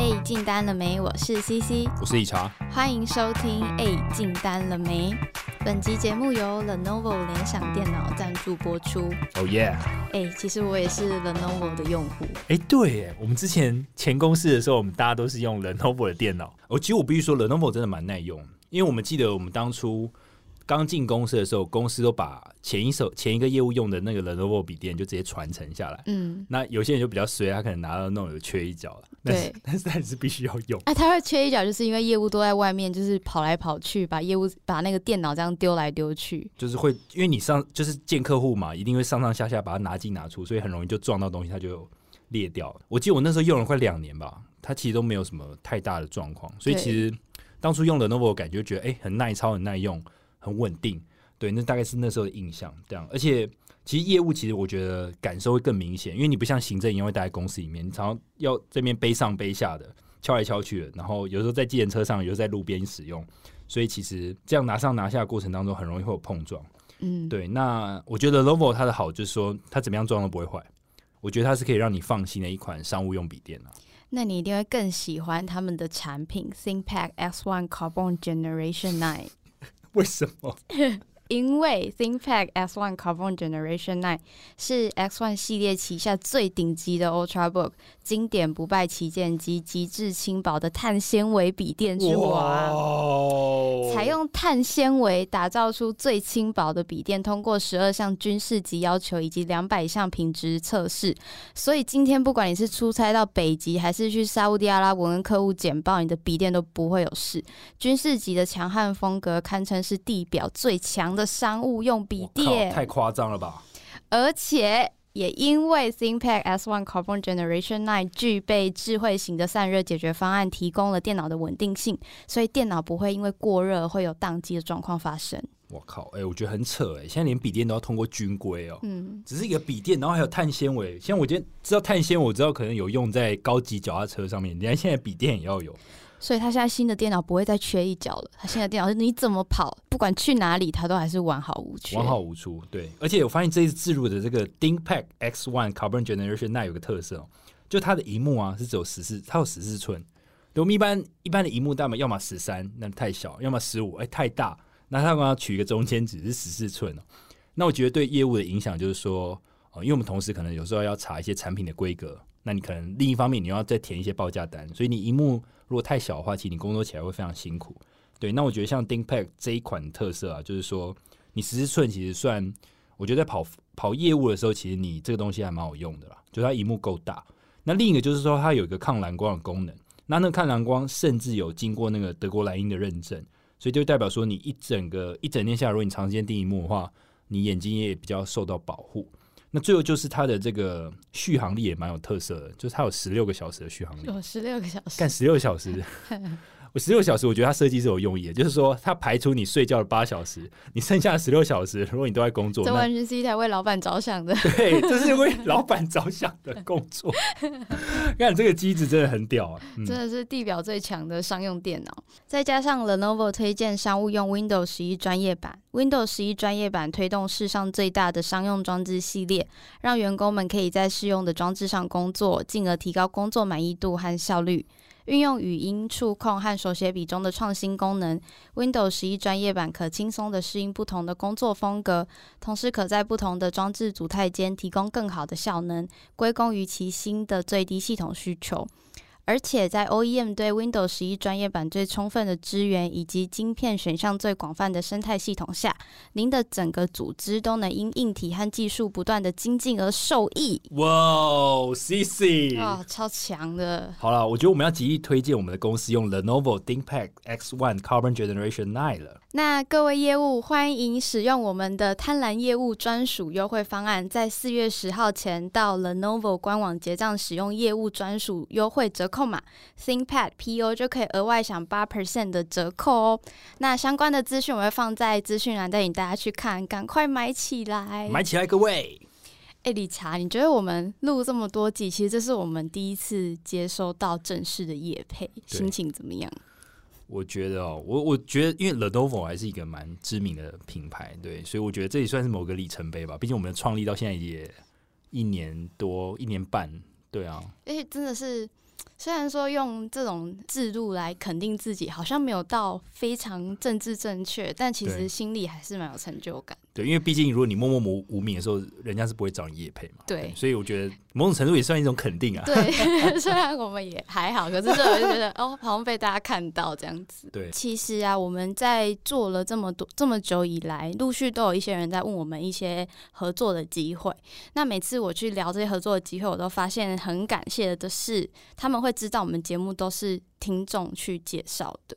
哎，进单了没？我是 CC，我是理查，欢迎收听。哎，进单了没？本集节目由 Lenovo 联想电脑赞助播出。哦耶！哎，其实我也是 Lenovo 的用户。哎，对，哎，我们之前前公司的时候，我们大家都是用 Lenovo 的电脑。哦，其实我必须说，Lenovo 真的蛮耐用，因为我们记得我们当初。刚进公司的时候，公司都把前一手前一个业务用的那个 Lenovo 笔电就直接传承下来。嗯，那有些人就比较随，他可能拿到那种有缺一角了。对，但是还是必须要用。哎，他会缺一角，就是因为业务都在外面，就是跑来跑去，把业务把那个电脑这样丢来丢去。就是会，因为你上就是见客户嘛，一定会上上下下把它拿进拿出，所以很容易就撞到东西，它就裂掉了。我记得我那时候用了快两年吧，它其实都没有什么太大的状况。所以其实当初用 Lenovo 感觉觉得哎很耐操、很耐用、很稳定。对，那大概是那时候的印象，这样。而且，其实业务其实我觉得感受会更明显，因为你不像行政一样会待在公司里面，你常常要这边背上背下的，敲来敲去的。然后有时候在机人车上，有时候在路边使用，所以其实这样拿上拿下的过程当中，很容易会有碰撞。嗯，对。那我觉得 l o v o 它的好就是说，它怎么样装都不会坏。我觉得它是可以让你放心的一款商务用笔电啊。那你一定会更喜欢他们的产品 ThinkPad X1 Carbon Generation Nine。为什么？因为 ThinkPad X1 Carbon Generation Nine 是 X1 系列旗下最顶级的 Ultrabook，经典不败旗舰机，极致轻薄的碳纤维笔电之王，采用碳纤维打造出最轻薄的笔电，通过十二项军事级要求以及两百项品质测试，所以今天不管你是出差到北极，还是去沙地阿拉伯跟客户简报，你的笔电都不会有事。军事级的强悍风格，堪称是地表最强的。的商务用笔电太夸张了吧！而且也因为 ThinkPad S1 Carbon Generation Nine 具备智慧型的散热解决方案，提供了电脑的稳定性，所以电脑不会因为过热会有宕机的状况发生。我靠！哎，我觉得很扯哎！现在连笔电都要通过军规哦。嗯，只是一个笔电，然后还有碳纤维。像我今天知道碳纤维，我知道可能有用在高级脚踏车上面，连现在笔电也要有。所以他现在新的电脑不会再缺一角了。他现在电脑是你怎么跑，不管去哪里，它都还是完好无缺。完好无缺，对。而且我发现这一次自入的这个 ThinkPad X One Carbon Generation 那有个特色哦，就它的荧幕啊是只有十四，它有十四寸。我们一般一般的荧幕大嘛，要么十三，那太小；要么十五，哎，太大。那他刚要取一个中间值是十四寸哦。那我觉得对业务的影响就是说，哦，因为我们同时可能有时候要查一些产品的规格，那你可能另一方面你要再填一些报价单，所以你荧幕。如果太小的话，其实你工作起来会非常辛苦。对，那我觉得像 ThinkPad 这一款特色啊，就是说你十四寸其实算，我觉得在跑跑业务的时候，其实你这个东西还蛮好用的啦。就它荧幕够大。那另一个就是说，它有一个抗蓝光的功能。那那抗蓝光甚至有经过那个德国莱茵的认证，所以就代表说，你一整个一整天下来，如果你长时间盯荧幕的话，你眼睛也比较受到保护。那最后就是它的这个续航力也蛮有特色的，就是它有十六个小时的续航力，有十六个小时，干十六小时。我十六小时，我觉得它设计是有用意的，就是说它排除你睡觉的八小时，你剩下的十六小时，如果你都在工作，这完全是一台为老板着想的，对，这是为老板着想的工作。看这个机子真的很屌啊，真的是地表最强的商用电脑，再加上 Lenovo 推荐商务用 Windows 十一专业版，Windows 十一专业版推动世上最大的商用装置系列，让员工们可以在适用的装置上工作，进而提高工作满意度和效率。运用语音触控和手写笔中的创新功能，Windows 十一专业版可轻松地适应不同的工作风格，同时可在不同的装置组态间提供更好的效能，归功于其新的最低系统需求。而且在 OEM 对 Windows 十一专业版最充分的支援，以及晶片选项最广泛的生态系统下，您的整个组织都能因硬体和技术不断的精进而受益。哇，C C 啊，超强的！好了，我觉得我们要极力推荐我们的公司用 Lenovo ThinkPad X1 Carbon Generation Nine 了。那各位业务欢迎使用我们的贪婪业务专属优惠方案，在四月十号前到 Lenovo 官网结账，使用业务专属优惠折扣码 ThinkPad PO 就可以额外享八 percent 的折扣哦。那相关的资讯我会放在资讯栏，带领大家去看，赶快买起来，买起来，各位！哎，理查，你觉得我们录这么多集，其实这是我们第一次接收到正式的业配，心情怎么样？我觉得哦，我我觉得，因为 Lenovo 还是一个蛮知名的品牌，对，所以我觉得这也算是某个里程碑吧。毕竟我们创立到现在也一年多、一年半，对啊。而且真的是虽然说用这种制度来肯定自己，好像没有到非常政治正确，但其实心里还是蛮有成就感。对，因为毕竟如果你默默无无名的时候，人家是不会找你叶配嘛。对所以我觉得某种程度也算一种肯定啊。对，虽然我们也还好，可是这我就觉得哦，好像被大家看到这样子。对，其实啊，我们在做了这么多这么久以来，陆续都有一些人在问我们一些合作的机会。那每次我去聊这些合作的机会，我都发现很感谢的是，他们会知道我们节目都是听众去介绍的。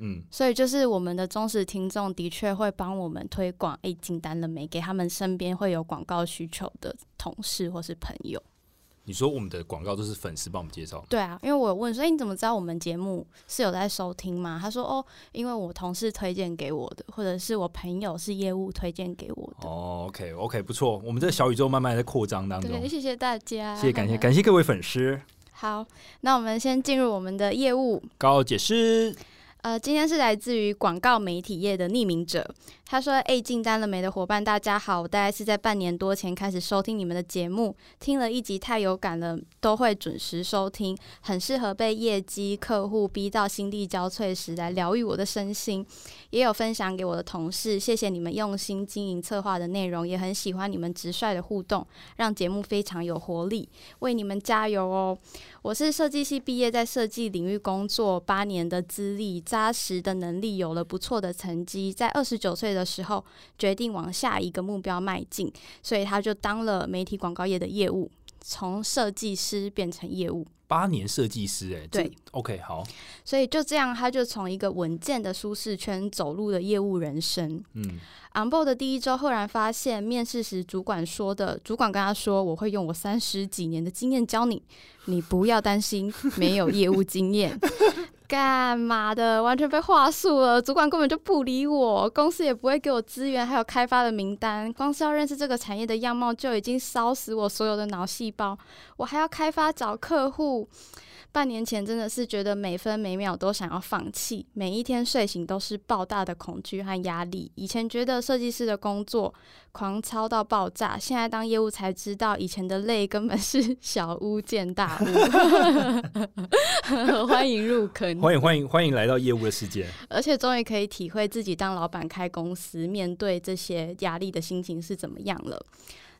嗯，所以就是我们的忠实听众的确会帮我们推广，诶，进单了没？给他们身边会有广告需求的同事或是朋友。你说我们的广告都是粉丝帮我们介绍，对啊，因为我有问说，诶，你怎么知道我们节目是有在收听吗？他说，哦，因为我同事推荐给我的，或者是我朋友是业务推荐给我的。哦，OK OK，不错，我们这个小宇宙慢慢在扩张当中对，，谢谢大家，谢谢感谢感谢各位粉丝，好，那我们先进入我们的业务。高解释。呃，今天是来自于广告媒体业的匿名者，他说：“哎，进单了没的伙伴，大家好，我大概是在半年多前开始收听你们的节目，听了一集太有感了，都会准时收听，很适合被业绩客户逼到心力交瘁时来疗愈我的身心，也有分享给我的同事，谢谢你们用心经营策划的内容，也很喜欢你们直率的互动，让节目非常有活力，为你们加油哦！我是设计系毕业，在设计领域工作八年的资历，扎实的能力，有了不错的成绩。在二十九岁的时候，决定往下一个目标迈进，所以他就当了媒体广告业的业务，从设计师变成业务。八年设计师、哎，对，OK，好，所以就这样，他就从一个稳健的舒适圈走入了业务人生。嗯，on board 的第一周，赫然发现面试时主管说的，主管跟他说：“我会用我三十几年的经验教你，你不要担心没有业务经验。”干嘛的？完全被话术了，主管根本就不理我，公司也不会给我资源，还有开发的名单。光是要认识这个产业的样貌，就已经烧死我所有的脑细胞。我还要开发找客户。半年前真的是觉得每分每秒都想要放弃，每一天睡醒都是爆大的恐惧和压力。以前觉得设计师的工作狂操到爆炸，现在当业务才知道，以前的累根本是 小巫见大巫。欢迎入坑，欢迎欢迎欢迎来到业务的世界。而且终于可以体会自己当老板开公司，面对这些压力的心情是怎么样了。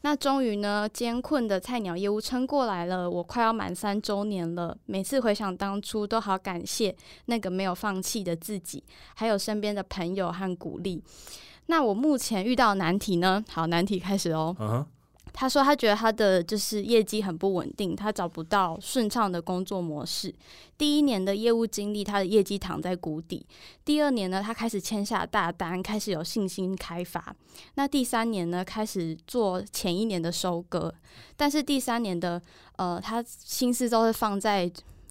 那终于呢，艰困的菜鸟业务撑过来了，我快要满三周年了。每次回想当初，都好感谢那个没有放弃的自己，还有身边的朋友和鼓励。那我目前遇到难题呢？好，难题开始哦。他说他觉得他的就是业绩很不稳定，他找不到顺畅的工作模式。第一年的业务经历，他的业绩躺在谷底。第二年呢，他开始签下大单，开始有信心开发。那第三年呢，开始做前一年的收割。但是第三年的呃，他心思都是放在。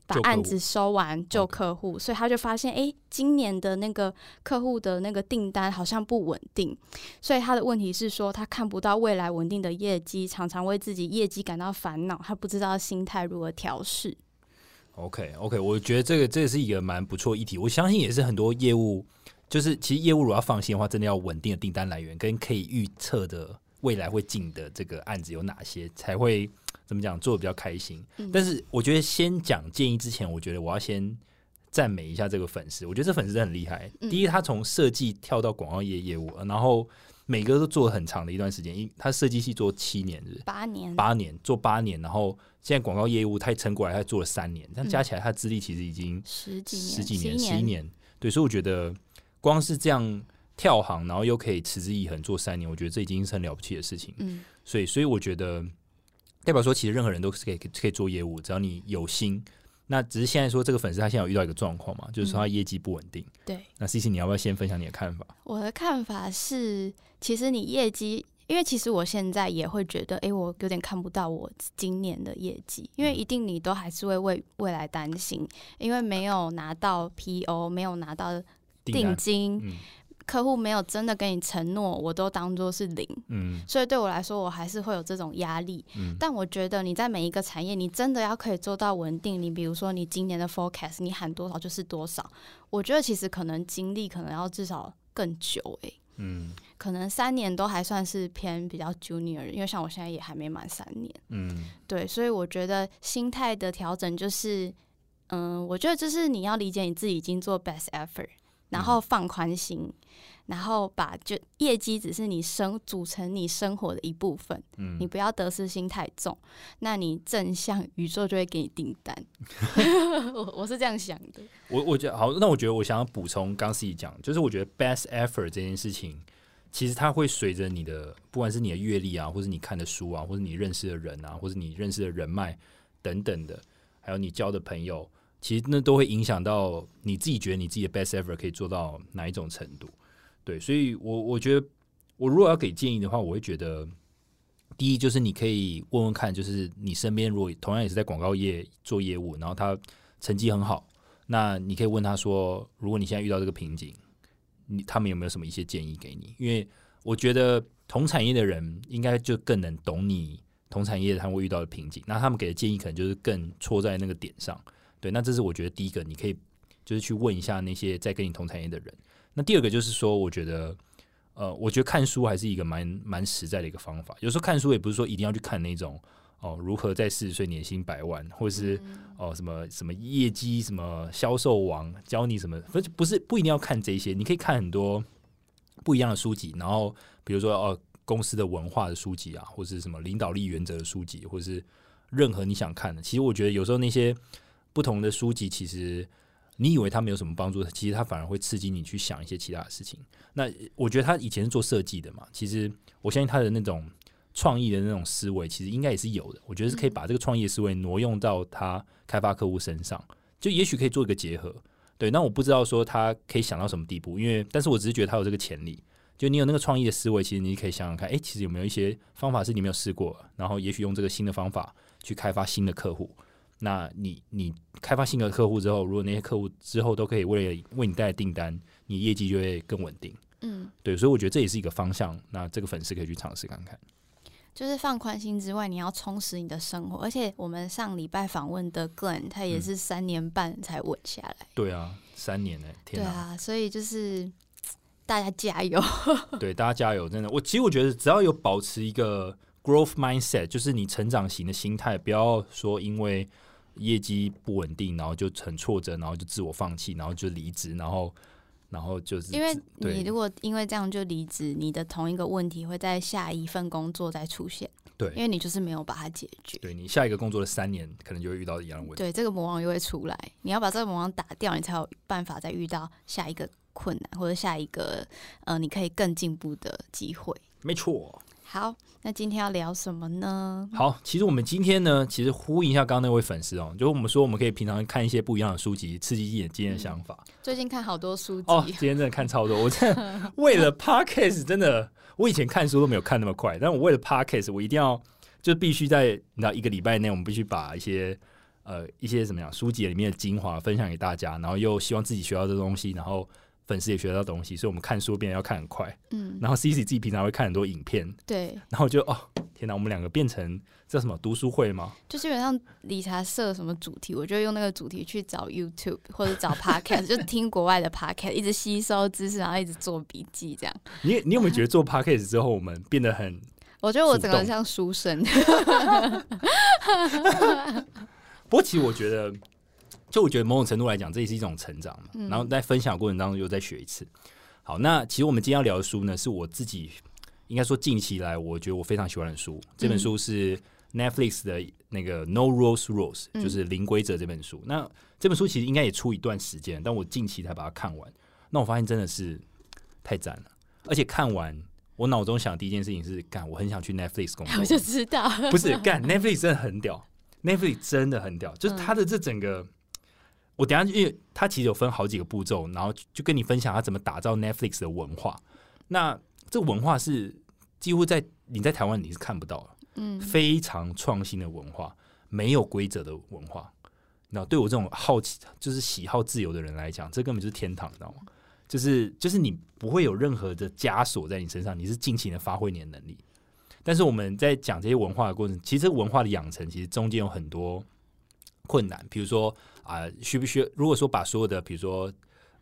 把案子收完救客户所以他就发现，哎，今年的那个客户的那个订单好像不稳定，所以他的问题是说，他看不到未来稳定的业绩，常常为自己业绩感到烦恼，他不知道心态如何调试。OK OK，我觉得这个这个是一个蛮不错的议题，我相信也是很多业务，就是其实业务如果要放心的话，真的要稳定的订单来源跟可以预测的未来会进的这个案子有哪些，才会怎么讲做的比较开心。嗯但是我觉得先讲建议之前，我觉得我要先赞美一下这个粉丝，我觉得这粉丝很厉害。嗯第一，他从设计跳到广告业业务，然后每个都做了很长的一段时间，因他设计系做七年？八年，八年做八年，然后现在广告业务他撑过来，他做了三年，这样加起来他资历其实已经十几年，十几年、十十一年。对，所以我觉得光是这样跳行，然后又可以持之以恒做三年，我觉得这已经是很了不起的事情。嗯，所以，所以我觉得代表说，其实任何人都是可以可以做业务，只要你有心。那只是现在说这个粉丝他现在有遇到一个状况嘛，就是说他业绩不稳定。对。那 C C，你要不要先分享你的看法？我的看法是，其实你业绩，因为其实我现在也会觉得，诶，我有点看不到我今年的业绩，因为一定你都还是会为未来担心，因为没有拿到 PO，没有拿到定金，嗯客户没有真的跟你承诺，我都当做是零，嗯所以对我来说，我还是会有这种压力。嗯，但我觉得你在每一个产业，你真的要可以做到稳定。你比如说，你今年的 forecast，你喊多少就是多少。我觉得其实可能经历可能要至少更久诶、嗯，可能三年都还算是偏比较 junior，因为像我现在也还没满三年。嗯，对，所以我觉得心态的调整就是，嗯，我觉得就是你要理解你自己已经做 best effort，然后放宽心，然后把就业绩只是你生组成你生活的一部分，嗯。你不要得失心太重，那你正向宇宙就会给你订单。我我是这样想的，我我觉得好，那我觉得我想要补充刚自己讲，就是我觉得 best effort 这件事情，其实它会随着你的不管是你的阅历啊，或是你看的书啊，或者你认识的人啊，或者你认识的人脉等等的，还有你交的朋友，其实那都会影响到你自己觉得你自己的 best effort 可以做到哪一种程度。对，所以我我觉得我如果要给建议的话，我会觉得。第一就是你可以问问看，就是你身边如果同样也是在广告业做业务，然后他成绩很好，那你可以问他说，如果你现在遇到这个瓶颈，你他们有没有什么一些建议给你？因为我觉得同产业的人应该就更能懂你同产业他会遇到的瓶颈，那他们给的建议可能就是更戳在那个点上。对，那这是我觉得第一个，你可以就是去问一下那些在跟你同产业的人。那第二个就是说，我觉得。呃，我觉得看书还是一个蛮蛮实在的一个方法。有时候看书也不是说一定要去看那种哦，如何在四十岁年薪百万，或者是、哦什么什么业绩什么销售王教你什么，不是不是不一定要看这些，你可以看很多不一样的书籍，然后比如说哦公司的文化的书籍啊，或者是什么领导力原则的书籍，或者是任何你想看的。其实我觉得有时候那些不同的书籍，其实你以为它没有什么帮助，其实它反而会刺激你去想一些其他的事情。那我觉得他以前是做设计的嘛，其实我相信他的那种创意的那种思维，其实应该也是有的。我觉得是可以把这个创业思维挪用到他开发客户身上，就也许可以做一个结合。对，那我不知道说他可以想到什么地步，因为但是我只是觉得他有这个潜力。就你有那个创意的思维，其实你可以想想看，诶，其实有没有一些方法是你没有试过，然后也许用这个新的方法去开发新的客户。那你你开发新的客户之后，如果那些客户之后都可以为了为你带来订单，你业绩就会更稳定。嗯，对，所以我觉得这也是一个方向。那这个粉丝可以去尝试看看。就是放宽心之外，你要充实你的生活。而且我们上礼拜访问的 Glenn，他也是三年半才稳下来。对啊，三年呢、天哪！对啊，所以就是大家加油。对，大家加油！真的，我其实我觉得只要有保持一个 growth mindset，就是你成长型的心态，不要说因为业绩不稳定，然后就很挫折，然后就自我放弃，然后就离职，然后然后就是因为你如果因为这样就离职，你的同一个问题会在下一份工作再出现。对因为你就是没有把它解决。对你下一个工作的三年，可能就会遇到一样的问题。对，这个魔王又会出来，你要把这个魔王打掉，你才有办法再遇到下一个困难或者下一个呃，你可以更进步的机会。没错。好，那今天要聊什么呢？好，其实我们今天呢，其实呼应一下刚刚那位粉丝哦，就是我们说我们可以平常看一些不一样的书籍，刺激一点今天的想法。最近看好多书籍，哦，今天真的看超多，我真的为了 podcast 真的，我以前看书都没有看那么快，但我为了 podcast，我一定要就必须在你知道一个礼拜内，我们必须把一些呃一些怎么样书籍里面的精华分享给大家，然后又希望自己学到这东西，然后粉丝也学到东西，所以我们看书变得要看很快。嗯，然后 C C 自己平常会看很多影片，对，然后就哦天哪，我们两个变成叫什么读书会吗？就基本上理查设什么主题，我就用那个主题去找 YouTube 或者找 Podcast，就听国外的 Podcast，一直吸收知识，然后一直做笔记，这样。你你有没有觉得做 podcast 之后，我们变得很 我觉得我整个像书生，不过其实我觉得，就我觉得某种程度来讲，这也是一种成长嘛。嗯然后在分享过程当中又再学一次。好，那其实我们今天要聊的书呢，是我自己应该说近期来我觉得我非常喜欢的书。这本书是 Netflix 的那个 No Rules Rules，嗯就是零规则这本书。那这本书其实应该也出一段时间，但我近期才把它看完。那我发现真的是太赞了，而且看完我脑中想的第一件事情是，干，我很想去 Netflix 工作。我就知道，不是干 Netflix 真的很屌，Netflix 真的很屌，就是嗯它的这整个，我等下因为它其实有分好几个步骤，然后就就跟你分享它怎么打造 Netflix 的文化。那这文化是几乎在你在台湾你是看不到的，嗯，非常创新的文化，没有规则的文化。那对我这种好奇就是喜好自由的人来讲，这根本就是天堂，你知道吗？就是就是你不会有任何的枷锁在你身上，你是尽情的发挥你的能力。但是我们在讲这些文化的过程，其实这个文化的养成，其实中间有很多困难，比如说啊、需不需要？如果说把所有的，比如说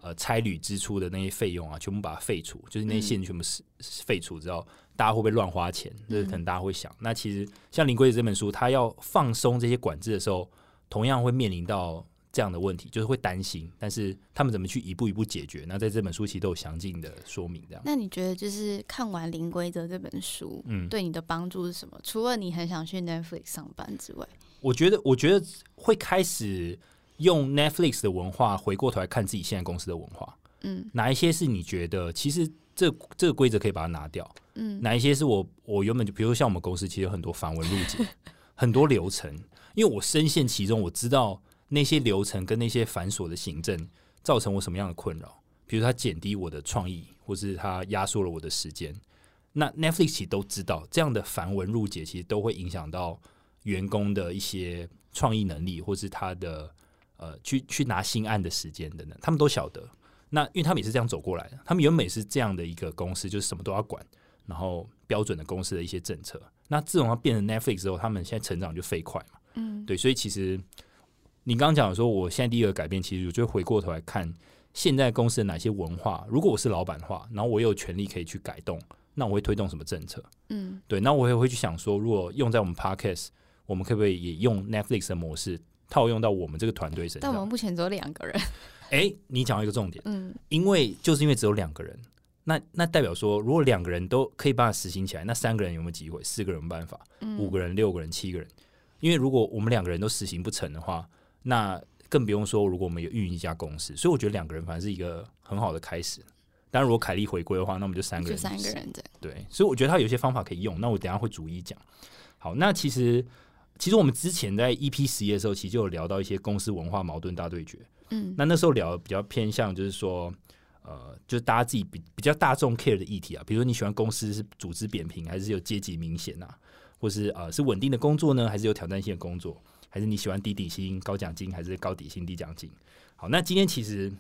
呃差旅支出的那些费用啊，全部把它废除，就是那些线全部是废除之后，大家会不会乱花钱？这可能大家会想。那其实像林规则这本书，他要放松这些管制的时候，同样会面临到。这样的问题就是会担心，但是他们怎么去一步一步解决？那在这本书其实都有详尽的说明。这样，那你觉得就是看完《零规则》这本书，嗯，对你的帮助是什么？除了你很想去 Netflix 上班之外，我觉得，我觉得会开始用 Netflix 的文化回过头来看自己现在公司的文化。嗯，哪一些是你觉得其实这这个规则可以把它拿掉？嗯，哪一些是我我原本就，比如说像我们公司其实有很多繁文缛节，很多流程，因为我深陷其中，我知道。那些流程跟那些繁琐的行政造成我什么样的困扰？比如它减低我的创意，或是它压缩了我的时间。那 Netflix 其实都知道，这样的繁文缛节其实都会影响到员工的一些创意能力，或是他的呃去去拿新案的时间等等，他们都晓得。那因为他们也是这样走过来的，他们原本是这样的一个公司，就是什么都要管，然后标准的公司的一些政策。那自从它变成 Netflix 之后，他们现在成长就飞快嘛。嗯，对，所以其实。你刚刚讲说，我现在第一个改变，其实我就回过头来看现在公司的哪些文化。如果我是老板的话，然后我有权利可以去改动，那我会推动什么政策？嗯，对。那我也会去想说，如果用在我们 Podcast，我们可不可以也用 Netflix 的模式套用到我们这个团队身上？但我们目前只有两个人。哎，你讲到一个重点，嗯，因为就是因为只有两个人，那那代表说，如果两个人都可以把它实行起来，那三个人有没有机会？四个人办法？五个人、六个人、七个人？因为如果我们两个人都实行不成的话，那更不用说，如果我们有运营一家公司，所以我觉得两个人反正是一个很好的开始。当然，如果凯莉回归的话，那我们就三个人，就三个人对。对，所以我觉得他有些方法可以用。那我等下会逐一讲。好，那其实其实我们之前在 EP 十一的时候，其实就有聊到一些公司文化矛盾大对决。嗯，那那时候聊比较偏向就是说，呃，就是大家自己比比较大众 care 的议题啊，比如说你喜欢公司是组织扁平，还是有阶级明显啊，或是呃是稳定的工作呢，还是有挑战性的工作？还是你喜欢低底薪高奖金，还是高底薪低奖金？好，那今天其实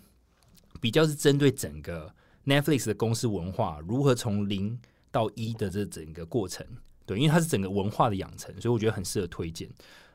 比较是针对整个 Netflix 的公司文化如何从零到一的这整个过程，对，因为它是整个文化的养成，所以我觉得很适合推荐。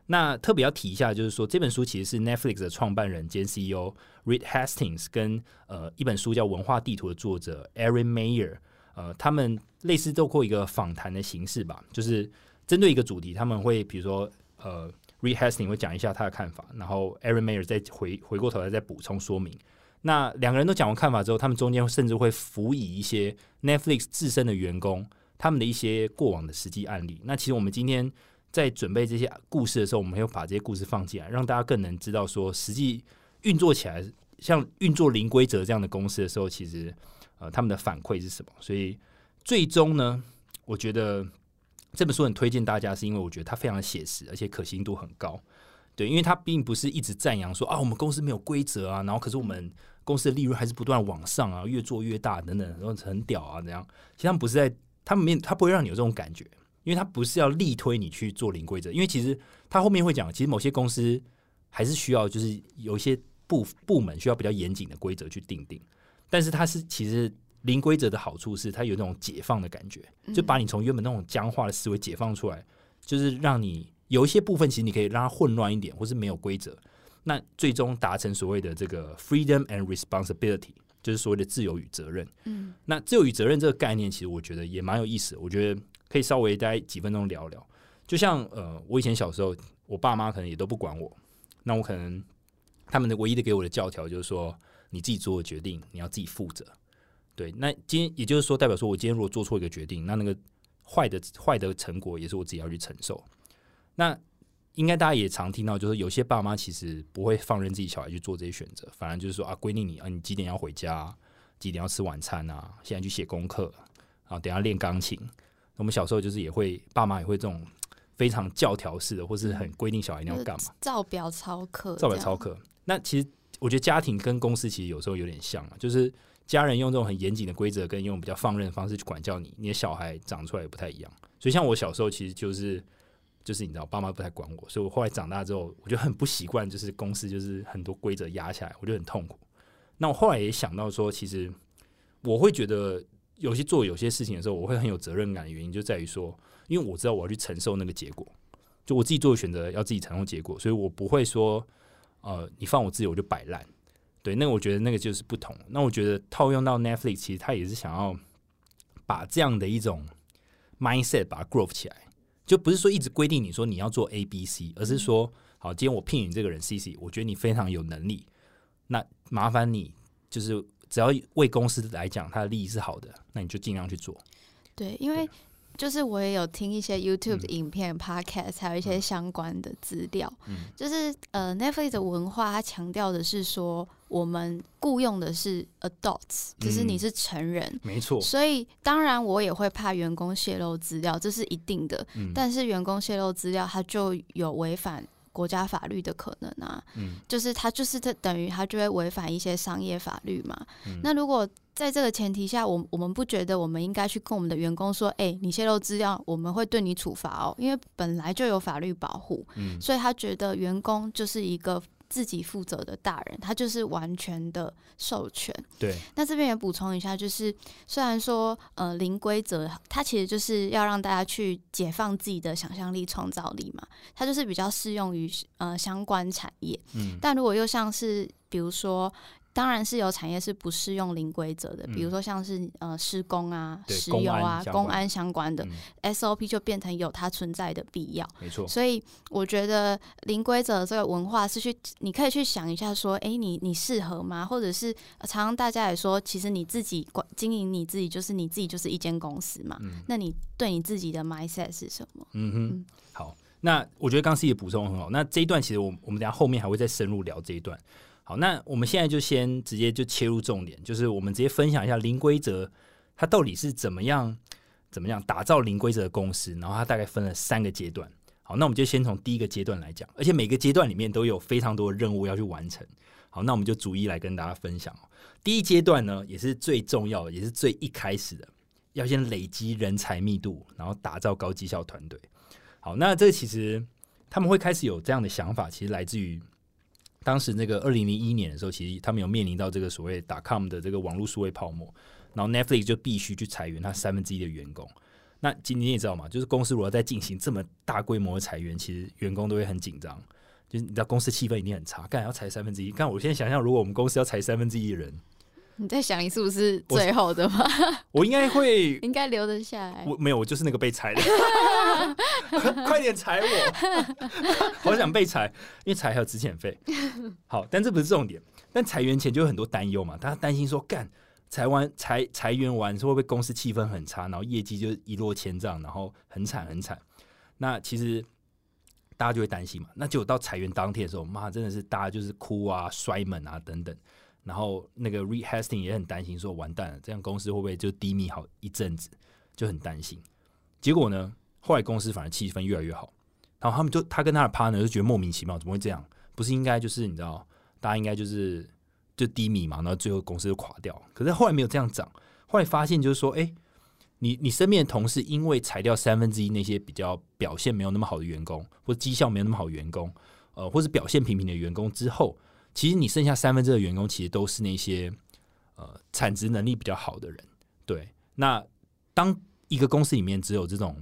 那特别要提一下，就是说这本书其实是 Netflix 的创办人兼 CEO Reed Hastings 跟呃一本书叫《文化地图》的作者 Aaron Mayer，呃，他们类似透过一个访谈的形式吧，就是针对一个主题，他们会比如说呃。Reed Hastings 会讲一下他的看法，然后 Aaron Mayer 再回回过头来再补充说明。那两个人都讲完看法之后，他们中间甚至会辅以一些 Netflix 自身的员工他们的一些过往的实际案例。那其实我们今天在准备这些故事的时候，我们会把这些故事放进来，让大家更能知道说实际运作起来，像运作零规则这样的公司的时候，其实呃他们的反馈是什么？所以最终呢，我觉得。这本书很推荐大家，是因为我觉得它非常的写实，而且可信度很高。对，因为它并不是一直赞扬说啊，我们公司没有规则啊，然后可是我们公司的利润还是不断往上啊，越做越大等等，然后很屌啊，这样。其实他们不是在，他们面他不会让你有这种感觉，因为他不是要力推你去做零规则。因为其实他后面会讲，其实某些公司还是需要，就是有一些部部门需要比较严谨的规则去定定，但是他是其实。零规则的好处是，它有那种解放的感觉，就把你从原本那种僵化的思维解放出来，就是让你有一些部分，其实你可以让它混乱一点，或是没有规则，那最终达成所谓的这个 freedom and responsibility，就是所谓的自由与责任。嗯，那自由与责任这个概念，其实我觉得也蛮有意思，我觉得可以稍微待几分钟聊聊。就像呃，我以前小时候，我爸妈可能也都不管我，那我可能他们的唯一的给我的教条就是说，你自己做的决定，你要自己负责。对，那今天也就是说，代表说我今天如果做错一个决定，那那个坏的坏的成果也是我自己要去承受。那应该大家也常听到，就是有些爸妈其实不会放任自己小孩去做这些选择，反而就是说啊，规定你啊，你几点要回家，几点要吃晚餐啊，现在去写功课，啊，等下练钢琴。我们小时候就是也会，爸妈也会这种非常教条式的，或是很规定小孩一定要干嘛，照表操课，照表操课。那其实我觉得家庭跟公司其实有时候有点像啊，就是。家人用这种很严谨的规则，跟用比较放任的方式去管教你，你的小孩长出来也不太一样。所以，像我小时候，其实就是就是你知道，爸妈不太管我，所以我后来长大之后，我就很不习惯，就是公司就是很多规则压下来，我就很痛苦。那我后来也想到说，其实我会觉得有些做有些事情的时候，我会很有责任感的原因，就在于说，因为我知道我要去承受那个结果，就我自己做的选择要自己承受结果，所以我不会说，呃，你放我自由我就摆烂。对，那我觉得那个就是不同。那我觉得套用到 Netflix，其实他也是想要把这样的一种 mindset 把它 grow 起来，就不是说一直规定你说你要做 A、B、C，而是说，好，今天我聘你这个人 C、C，我觉得你非常有能力，那麻烦你就是只要为公司来讲，它的利益是好的，那你就尽量去做。对，因为就是我也有听一些 YouTube 的影片、Podcast，还有一些相关的资料。嗯就是呃，Netflix 的文化，它强调的是说，我们雇佣的是 adults，就是你嗯是成人。没错，所以，当然我也会怕员工泄露资料，这是一定的。嗯但是，员工泄露资料，他就有违反国家法律的可能啊。嗯就是他就是他等于他就会违反一些商业法律嘛。嗯那如果在这个前提下，我我们不觉得我们应该去跟我们的员工说，哎、你泄露资料，我们会对你处罚哦，因为本来就有法律保护，嗯所以他觉得员工就是一个自己负责的大人，他就是完全的授权。对，那这边也补充一下，就是虽然说呃零规则，它其实就是要让大家去解放自己的想象力、创造力嘛，它就是比较适用于呃相关产业。嗯但如果又像是比如说。当然是有产业是不适用零规则的，比如嗯说像是呃施工啊、石油啊、公安相关的嗯 SOP 就变成有它存在的必要。没错，所以我觉得零规则这个文化是去，你可以去想一下，说，哎，你你适合吗？或者是呃常常大家也说，其实你自己管经营你自己，就是你自己就是一间公司嘛。嗯那你对你自己的 mindset 是什么？嗯哼嗯，好，那我觉得刚 C 也补充很好。那这一段其实我我们等下后面还会再深入聊这一段。好，那我们现在就先直接就切入重点，就是我们直接分享一下零规则它到底是怎么样怎么样打造零规则的公司，然后它大概分了三个阶段。好，那我们就先从第一个阶段来讲，而且每个阶段里面都有非常多的任务要去完成。好，那我们就逐一来跟大家分享。第一阶段呢，也是最重要的，也是最一开始的，要先累积人才密度，然后打造高绩效团队。好，那这其实他们会开始有这样的想法，其实来自于当时那个二零零一年的时候，其实他们有面临到这个所谓打 com 的这个网络数位泡沫，然后 Netflix 就必须去裁员他三分之一的员工。那今天你知道吗，就是公司如果在进行这么大规模的裁员，其实员工都会很紧张，就是你知道公司气氛一定很差，干要裁三分之一。干我现在想象，如果我们公司要裁三分之一的人，你在想你是不是最后的吗？我应该会 应该留得下来。我没有，我就是那个被裁的，快点裁我！好想被裁，因为裁还有资遣费。好，但这不是重点。但裁员前就有很多担忧嘛，大家担心说，干裁完裁裁员完之不会公司气氛很差，然后业绩就一落千丈，然后很惨很惨。那其实大家就会担心嘛。那结果到裁员当天的时候，妈真的是大家就是哭啊、摔门啊等等。然后那个 Rehasting 也很担心，说完蛋了，这样公司会不会就低迷好一阵子？就很担心。结果呢，后来公司反而气氛越来越好，然后他们就他跟他的 partner 就觉得莫名其妙，怎么会这样？不是应该就是你知道，大家应该就是就低迷嘛，然后最后公司就垮掉。可是后来没有这样涨，后来发现就是说，哎、你你身边的同事因为裁掉三分之一那些比较表现没有那么好的员工，或者绩效没有那么好的员工，呃，或是表现平平的员工之后，其实你剩下三分之二的员工其实都是那些呃产值能力比较好的人。对，那当一个公司里面只有这种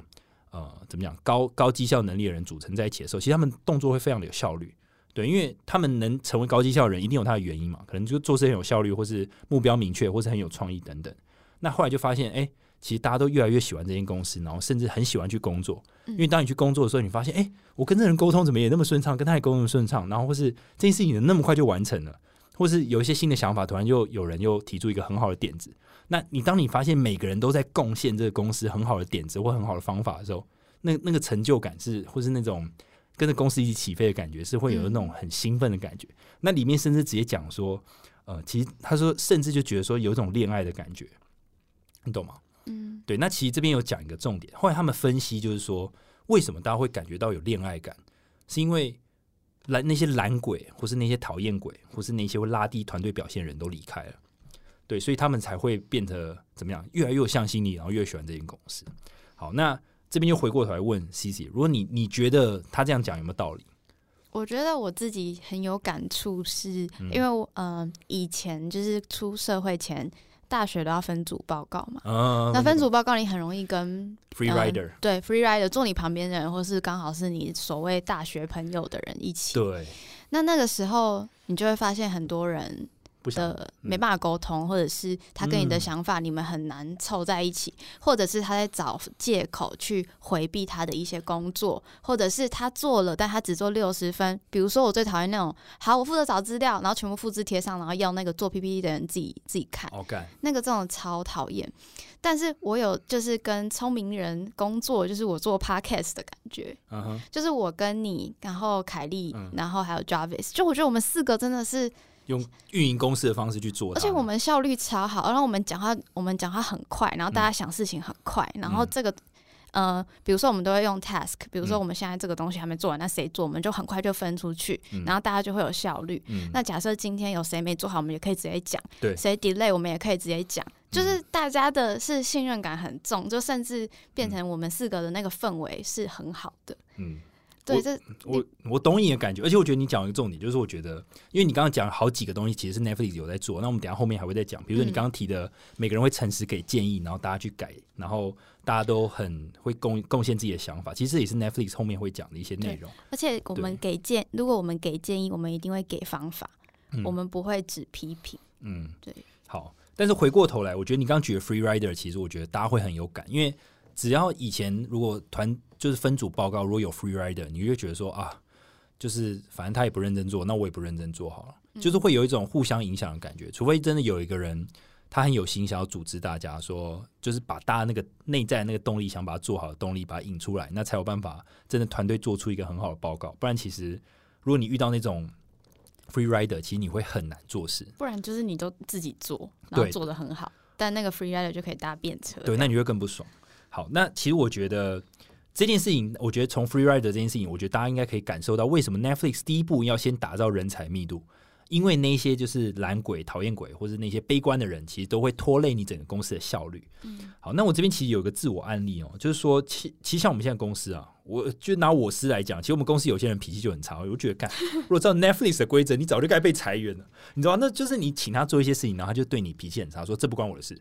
呃怎么讲高高绩效能力的人组成在一起的时候，其实他们动作会非常的有效率。对，因为他们能成为高绩效的人，一定有他的原因嘛，可能就做事很有效率，或是目标明确，或是很有创意等等。那后来就发现，哎、其实大家都越来越喜欢这间公司，然后甚至很喜欢去工作。嗯因为当你去工作的时候，你发现，哎、我跟这人沟通怎么也那么顺畅，跟他也沟通顺畅，然后或是这件事情那么快就完成了，或是有一些新的想法，突然又有人又提出一个很好的点子。那你当你发现每个人都在贡献这个公司很好的点子或很好的方法的时候，那那个成就感是，或是那种跟着公司一起起飞的感觉，是会有那种很兴奋的感觉。那里面甚至直接讲说，呃，其实他说，甚至就觉得说有一种恋爱的感觉，你懂吗？嗯对，那其实这边有讲一个重点，后来他们分析就是说，为什么大家会感觉到有恋爱感，是因为懒那些懒鬼，或是那些讨厌鬼，或是那些会拉低团队表现的人都离开了，对，所以他们才会变得怎么样，越来越有向心力，然后越喜欢这间公司。好，那这边就回过头来问 C C，如果你你觉得他这样讲有没有道理？我觉得我自己很有感触是，嗯因为我呃以前就是出社会前，大学都要分组报告嘛。嗯，那分组报告你很容易跟 free 嗯 rider，、对 free rider 坐你旁边的人，或是刚好是你所谓大学朋友的人一起。对，那那个时候你就会发现很多人的没办法沟通，或者是他跟你的嗯想法你们很难凑在一起，或者是他在找借口去回避他的一些工作，或者是他做了，但他只做六十分。比如说我最讨厌那种，好，我负责找资料，然后全部复制贴上，然后要那个做 PPT 的人自己自己看。好干，那个这种超讨厌。但是我有就是跟聪明人工作，就是我做 podcast 的感觉，就是我跟你，然后凯莉，嗯然后还有 Jarvis，就我觉得我们四个真的是，用运营公司的方式去做，而且我们效率超好，然后我们讲话我们讲话很快，然后大家想事情很快，然后这个。呃，比如说我们都会用 task，比如说嗯我们现在这个东西还没做完，那谁做，我们就很快就分出去，嗯然后大家就会有效率。嗯，那假设今天有谁没做好，我们也可以直接讲。对谁 delay 我们也可以直接讲。就是大家的是信任感很重，就甚至变成我们四个的那个氛围是很好的。嗯。对，我这我我懂你的感觉，而且我觉得你讲一个重点，就是我觉得，因为你刚刚讲了好几个东西，其实是 Netflix 有在做，那我们等下后面还会再讲。比如说你嗯刚刚提的，每个人会诚实给建议，然后大家去改，然后大家都很会贡贡献自己的想法，其实这也是 Netflix 后面会讲的一些内容。而且我们给建，如果我们给建议，我们一定会给方法，嗯我们不会只批评。嗯，对，好。但是回过头来，我觉得你刚刚举的 Free Rider，其实我觉得大家会很有感，因为只要以前如果团就是分组报告如果有 Free Rider，你就觉得说啊，就是反正他也不认真做，那我也不认真做好了，嗯就是会有一种互相影响的感觉。除非真的有一个人他很有心，想要组织大家说，就是把大家那个内在的那个动力，想把它做好的动力，把它引出来，那才有办法真的团队做出一个很好的报告。不然，其实如果你遇到那种 Free Rider，其实你会很难做事。不然就是你都自己做，然后做的很好，但那个 free rider 就可以搭便车。对，那你会更不爽。好，那其实我觉得这件事情，我觉得从 Free Rider 这件事情，我觉得大家应该可以感受到为什么 Netflix 第一步要先打造人才密度，因为那些就是懒鬼、讨厌鬼，或是那些悲观的人，其实都会拖累你整个公司的效率。嗯好，那我这边其实有个自我案例哦，就是说，其其实像我们现在公司啊，我就拿我司来讲，其实我们公司有些人脾气就很差，我觉得，干，如果照 Netflix 的规则，你早就该被裁员了，你知道吗？那就是你请他做一些事情，然后他就对你脾气很差，说这不关我的事。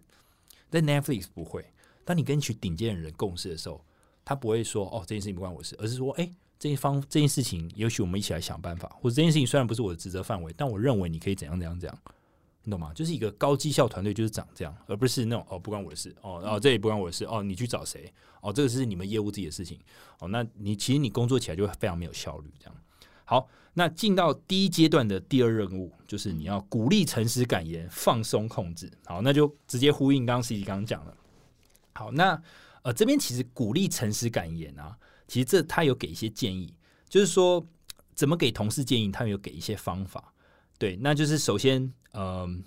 但 Netflix 不会，当你跟一群顶尖的人共事的时候，他不会说哦这件事情不关我事，而是说，哎、这一方这件事情，也许我们一起来想办法，或者这件事情虽然不是我的职责范围，但我认为你可以怎样怎样怎样。你懂吗？就是一个高绩效团队就是长这样，而不是那种哦不关我的事哦，哦这也不关我的事哦，你去找谁哦，这个是你们业务自己的事情哦，那你其实你工作起来就会非常没有效率。这样好，那进到第一阶段的第二任务，就是你要鼓励诚实感言，放松控制。好，那就直接呼应刚刚 C C 刚刚讲了。好，那呃这边其实鼓励诚实感言啊，其实这他有给一些建议，就是说怎么给同事建议，他有给一些方法。对，那就是首先，嗯、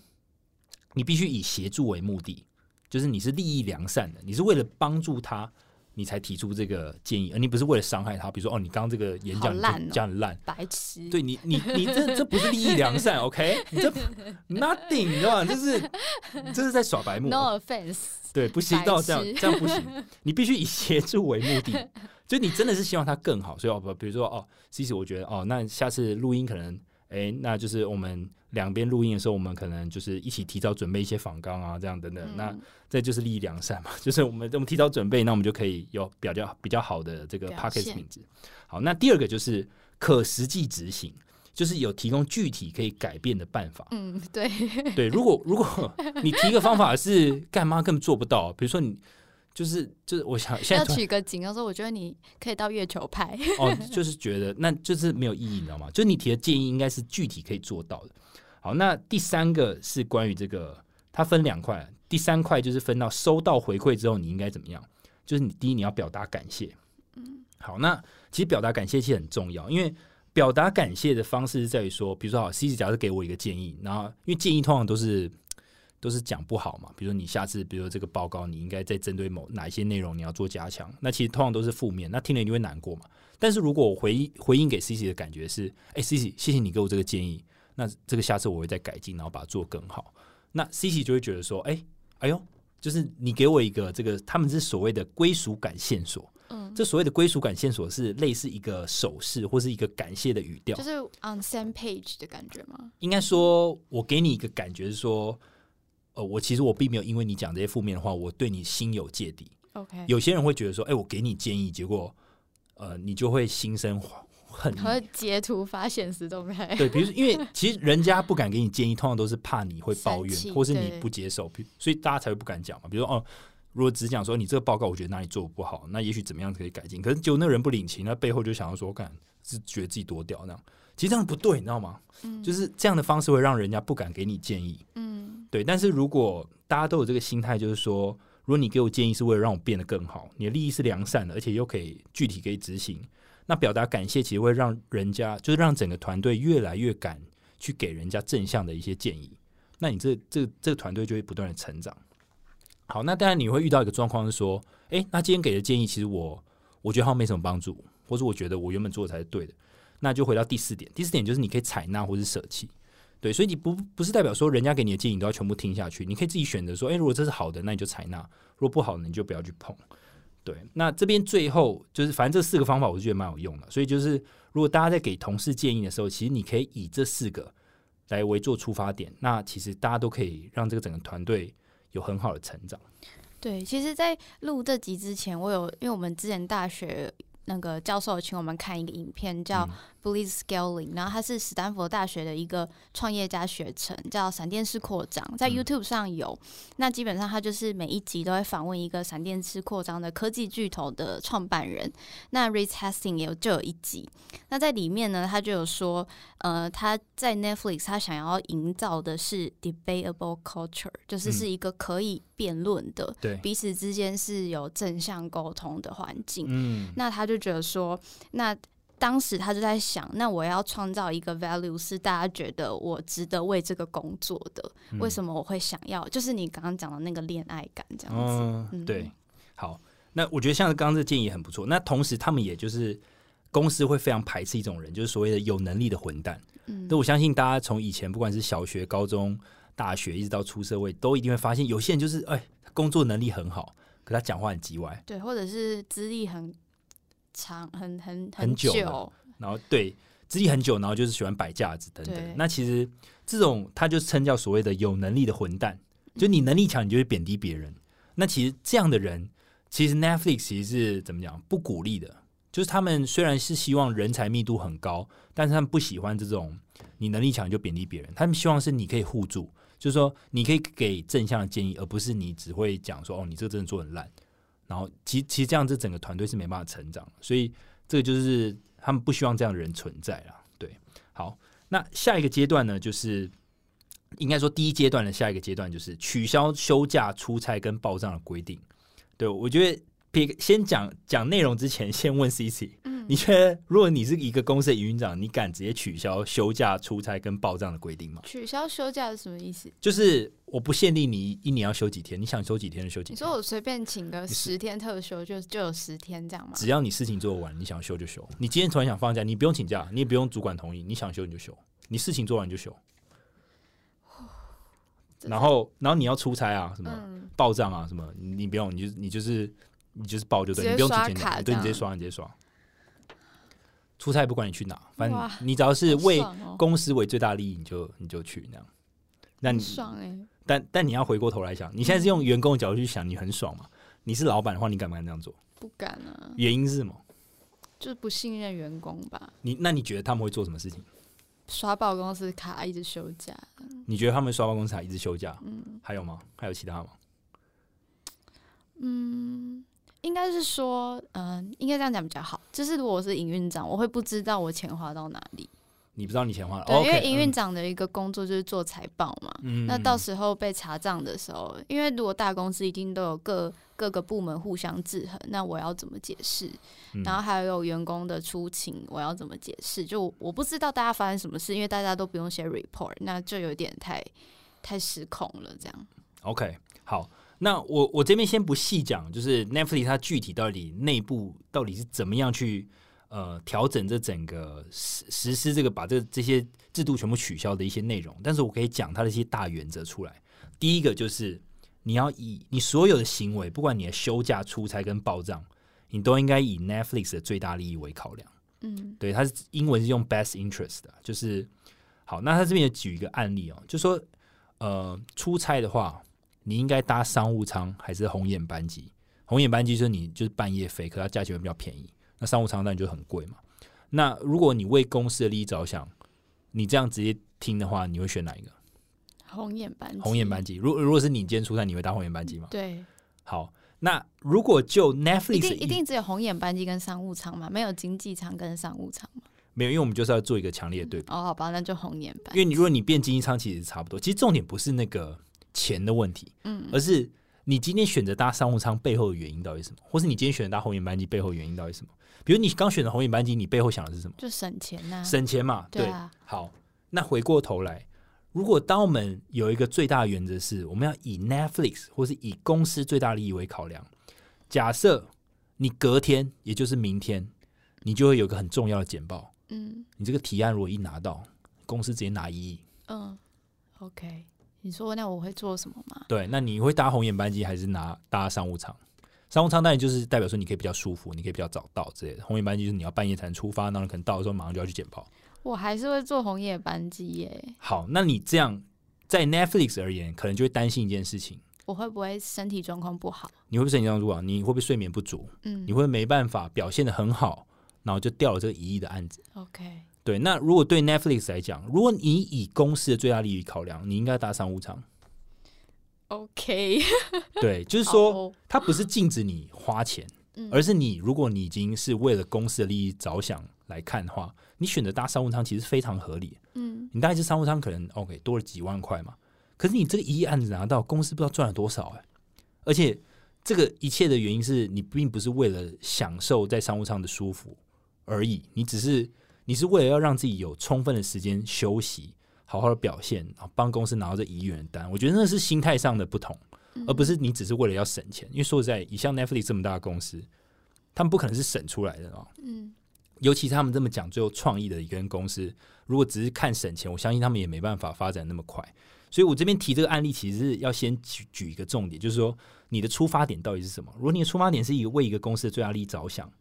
你必须以协助为目的，就是你是利益良善的，你是为了帮助他，你才提出这个建议，而你不是为了伤害他。比如说，哦，你刚刚这个演讲讲很烂，白痴。对你，你你这这不是利益良善，OK？你这 nothing，你知道吗？这是这是在耍白目。，no offense。对，不行，到这样这样不行，你必须以协助为目的，就你真的是希望他更好，所以哦，不，比如说哦，其实我觉得哦，那下次录音可能，哎，那就是我们两边录音的时候，我们可能就是一起提早准备一些访纲啊，这样等等，那嗯这就是利益良善嘛，就是我们我们提早准备，那我们就可以有比较比较好的这个表 p o c k e t 现品质。好，那第二个就是可实际执行，就是有提供具体可以改变的办法。嗯，对，对，如果如果 你提一个方法是干妈根本做不到，比如说你就是就是我想现在要取个景，要说我觉得你可以到月球拍。哦，就是觉得那就是没有意义，你知道吗？就是你提的建议应该是具体可以做到的。好，那第三个是关于这个，它分两块，第三块就是分到收到回馈之后你应该怎么样，就是你第一你要表达感谢。嗯，好，那其实表达感谢其实很重要，因为表达感谢的方式是在于说，比如说好，C C 假设给我一个建议，然后因为建议通常都是都是讲不好嘛，比如说你下次，比如说这个报告你应该再针对某哪一些内容你要做加强，那其实通常都是负面，那听了你会难过嘛。但是如果我回回应给 C C 的感觉是，哎、c C，谢谢你给我这个建议，那这个下次我会再改进，然后把它做更好。那 C C 就会觉得说，哎、哎呦，就是你给我一个这个，他们是所谓的归属感线索。嗯，这所谓的归属感线索是类似一个手势或是一个感谢的语调就，是 on same page 的感觉吗？应该说，我给你一个感觉是说，呃，我其实我并没有因为你讲这些负面的话，我对你心有芥蒂。OK，有些人会觉得说，哎、我给你建议，结果呃，你就会心生恨。截图发现实动态。对，比如说因为 其实人家不敢给你建议，通常都是怕你会抱怨，或是你不接受，所以大家才会不敢讲嘛。比如说哦，如果只讲说你这个报告我觉得哪里做不好，那也许怎么样可以改进，可是结果那个人不领情，那背后就想要说，干是觉得自己多屌那样。其实这样不对，你知道吗？嗯就是这样的方式会让人家不敢给你建议。嗯对，但是如果大家都有这个心态，就是说，如果你给我建议是为了让我变得更好，你的利益是良善的，而且又可以具体可以执行，那表达感谢其实会让人家，就是让整个团队越来越敢去给人家正向的一些建议。那你这这这个团队就会不断的成长。好，那当然你会遇到一个状况是说，诶，那今天给的建议其实我我觉得好像没什么帮助，或者我觉得我原本做的才是对的，那就回到第四点。第四点就是你可以采纳或是舍弃。对，所以你不不是代表说人家给你的建议你都要全部听下去，你可以自己选择说，诶，如果这是好的，那你就采纳；如果不好的，你就不要去碰。对，那这边最后就是，反正这四个方法我是觉得蛮有用的。所以就是，如果大家在给同事建议的时候，其实你可以以这四个来为做出发点，那其实大家都可以让这个整个团队有很好的成长。对，其实，在录这集之前，我有因为我们之前大学那个教授请我们看一个影片，叫嗯 Bliss Scaling，然后他是史丹佛大学的一个创业家学程，叫闪电式扩张，在嗯 YouTube 上有。那基本上他就是每一集都会访问一个闪电式扩张的科技巨头的创办人。那 Reese Hastings 也有就有一集，那在里面呢，他就有说，呃，他在 Netflix 他想要营造的是 debatable culture，就是嗯是一个可以辩论的，对，彼此之间是有正向沟通的环境。嗯，那他就觉得说，那当时他就在想，那我要创造一个 value 是大家觉得我值得为这个工作的，为什么我会想要？就是你刚刚讲的那个恋爱感这样子。嗯，嗯对，好，那我觉得像刚刚这建议也很不错。那同时，他们也就是公司会非常排斥一种人，就是所谓的有能力的混蛋。嗯那我相信大家从以前不管是小学、高中、大学，一直到出社会，都一定会发现，有些人就是哎，工作能力很好，可他讲话很叽歪，对，或者是资历很长、很很很久然后对资历很久，然后就是喜欢摆架子等等。那其实这种他就称叫所谓的有能力的混蛋，就你能力强，你就会贬低别人。那其实这样的人，其实 Netflix 其实是怎么讲不鼓励的，就是他们虽然是希望人才密度很高，但是他们不喜欢这种你能力强你就贬低别人，他们希望是你可以互助，就是说你可以给正向的建议，而不是你只会讲说哦你这个真的做得很烂，然后其其实这样子整个团队是没办法成长，所以这个就是他们不希望这样的人存在啦。对，好，那下一个阶段呢，就是应该说第一阶段的下一个阶段就是取消休假、出差跟报账的规定。对我觉得，别先讲讲内容之前，先问 C C，嗯你觉得如果你是一个公司的营运长，你敢直接取消休假、出差跟报账的规定吗？取消休假是什么意思？就是我不限定你一年要休几天，你想休几天就休几天。你说我随便请个十天特休就就有十天这样吗？只要你事情做完，你想休就休。你今天突然想放假，你不用请假，你也不用主管同意，你想休你就休。你事情做完就休。然后，然后你要出差啊，什么嗯，报账啊，什么你你不用，你就你就是你就是报就对，你不用提刷前讲，对，你直接刷，你直接刷。出差不管你去哪，反正你只要是为公司为最大利益，你就你就去那样。那你爽哎、但但你要回过头来想，你现在是用员工的角度去想，你很爽嘛？你是老板的话，你敢不敢这样做？不敢啊，原因是什么？就是不信任员工吧，你那你觉得他们会做什么事情？刷爆公司卡，一直休假。你觉得他们刷爆公司卡一直休假？嗯还有吗？还有其他吗？嗯，应该是说，嗯、应该这样讲比较好。就是如果我是营运长，我会不知道我钱花到哪里。你不知道你钱花了？对，哦因为营运嗯长的一个工作就是做财报嘛。嗯那到时候被查账的时候，因为如果大公司一定都有各各个部门互相制衡，那我要怎么解释？嗯然后还有员工的出勤，我要怎么解释？就我不知道大家发生什么事，因为大家都不用写 report，那就有点太太失控了。这样，OK，好，那我我这边先不细讲，就是 Netflix 它具体到底内部到底是怎么样去呃调整这整个实实施这个把这这些制度全部取消的一些内容，但是我可以讲它的一些大原则出来。第一个就是你要以你所有的行为，不管你的休假、出差跟报账，你都应该以 Netflix 的最大利益为考量。嗯对，它是英文是用 best interest 的，就是好。那他这边也举一个案例哦，就说呃出差的话，你应该搭商务舱还是红眼班机？红眼班机就是你就是半夜飞，可它价钱会比较便宜。那商务舱当然就很贵嘛。那如果你为公司的利益着想，你这样直接听的话，你会选哪一个？红眼班机，红眼班机。如如果是你今天出差，你会搭红眼班机吗？对，好，那如果就 Netflix 一定一定只有红眼班机跟商务舱嘛，没有经济舱跟商务舱吗。没有，因为我们就是要做一个强烈的对比。哦，好吧，那就红眼班因。为你如果你变经济舱，其实差不多。其实重点不是那个钱的问题，嗯，而是你今天选择搭商务舱背后的原因到底是什么，或是你今天选择搭红眼班机背后的原因到底是什么？比如你刚选择红眼班机，你背后想的是什么？就省钱呐、省钱嘛，对啊好，那回过头来，如果当我们有一个最大的原则是，我们要以 Netflix 或是以公司最大利益为考量。假设你隔天，也就是明天，你就会有一个很重要的简报，嗯你这个提案如果一拿到，公司直接拿一亿，嗯，OK。你说那我会做什么吗？对，那你会搭红眼班机还是拿搭商务舱？商务舱当然就是代表说你可以比较舒服，你可以比较早到之类的。红眼班机就是你要半夜才能出发，那你可能到的时候马上就要去简报。我还是会坐红眼班机耶。好，那你这样在 Netflix 而言，可能就会担心一件事情：我会不会身体状况不好？你会不会身体状况不好？你会不会睡眠不足？嗯你会没办法表现的很好，然后就掉了这个一亿的案子？，OK。对，那如果对 Netflix 来讲，如果你以公司的最大利益考量，你应该搭商务舱。OK，对，就是说，它不是禁止你花钱，嗯。而是你如果你已经是为了公司的利益着想来看的话，你选择搭商务舱其实非常合理。嗯。你搭一次商务舱可能 OK 多了几万块嘛，可是你这个一亿案子拿到，公司不知道赚了多少哎、而且这个一切的原因是你并不是为了享受在商务舱的舒服而已，你只是你是为了要让自己有充分的时间休息，好好的表现，然后帮公司拿到这一亿元的单。我觉得那是心态上的不同，而不是你只是为了要省钱。因为说实在，以像 Netflix 这么大的公司，他们不可能是省出来的啊。嗯尤其是他们这么讲最后创意的一个公司，如果只是看省钱，我相信他们也没办法发展那么快。所以我这边提这个案例，其实是要先举举一个重点，就是说你的出发点到底是什么？如果你的出发点是以为一个公司的最大利益着想，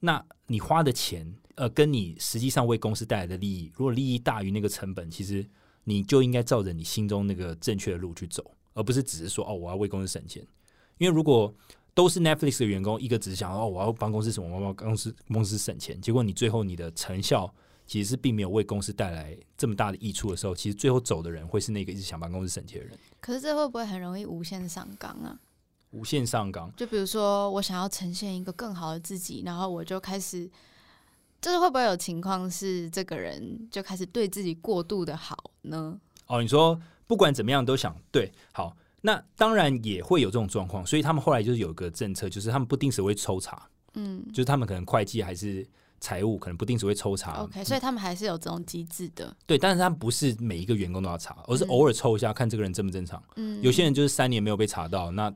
那你花的钱，呃，跟你实际上为公司带来的利益，如果利益大于那个成本，其实你就应该照着你心中那个正确的路去走，而不是只是说哦，我要为公司省钱。因为如果都是 Netflix 的员工，一个只是想哦，我要帮公司什么，我要帮公司公司省钱，结果你最后你的成效其实是并没有为公司带来这么大的益处的时候，其实最后走的人会是那个一直想帮公司省钱的人，可是这会不会很容易无限上纲啊？无限上纲。就比如说，我想要呈现一个更好的自己，然后我就开始，就是会不会有情况是这个人就开始对自己过度的好呢？哦，你说不管怎么样都想对好，那当然也会有这种状况，所以他们后来就是有一个政策，就是他们不定时会抽查，嗯就是他们可能会计还是财务可能不定时会抽查。，OK，所以他们还是有这种机制的。对，但是他们不是每一个员工都要查，而是嗯偶尔抽一下看这个人正不正常。嗯，有些人就是三年没有被查到，那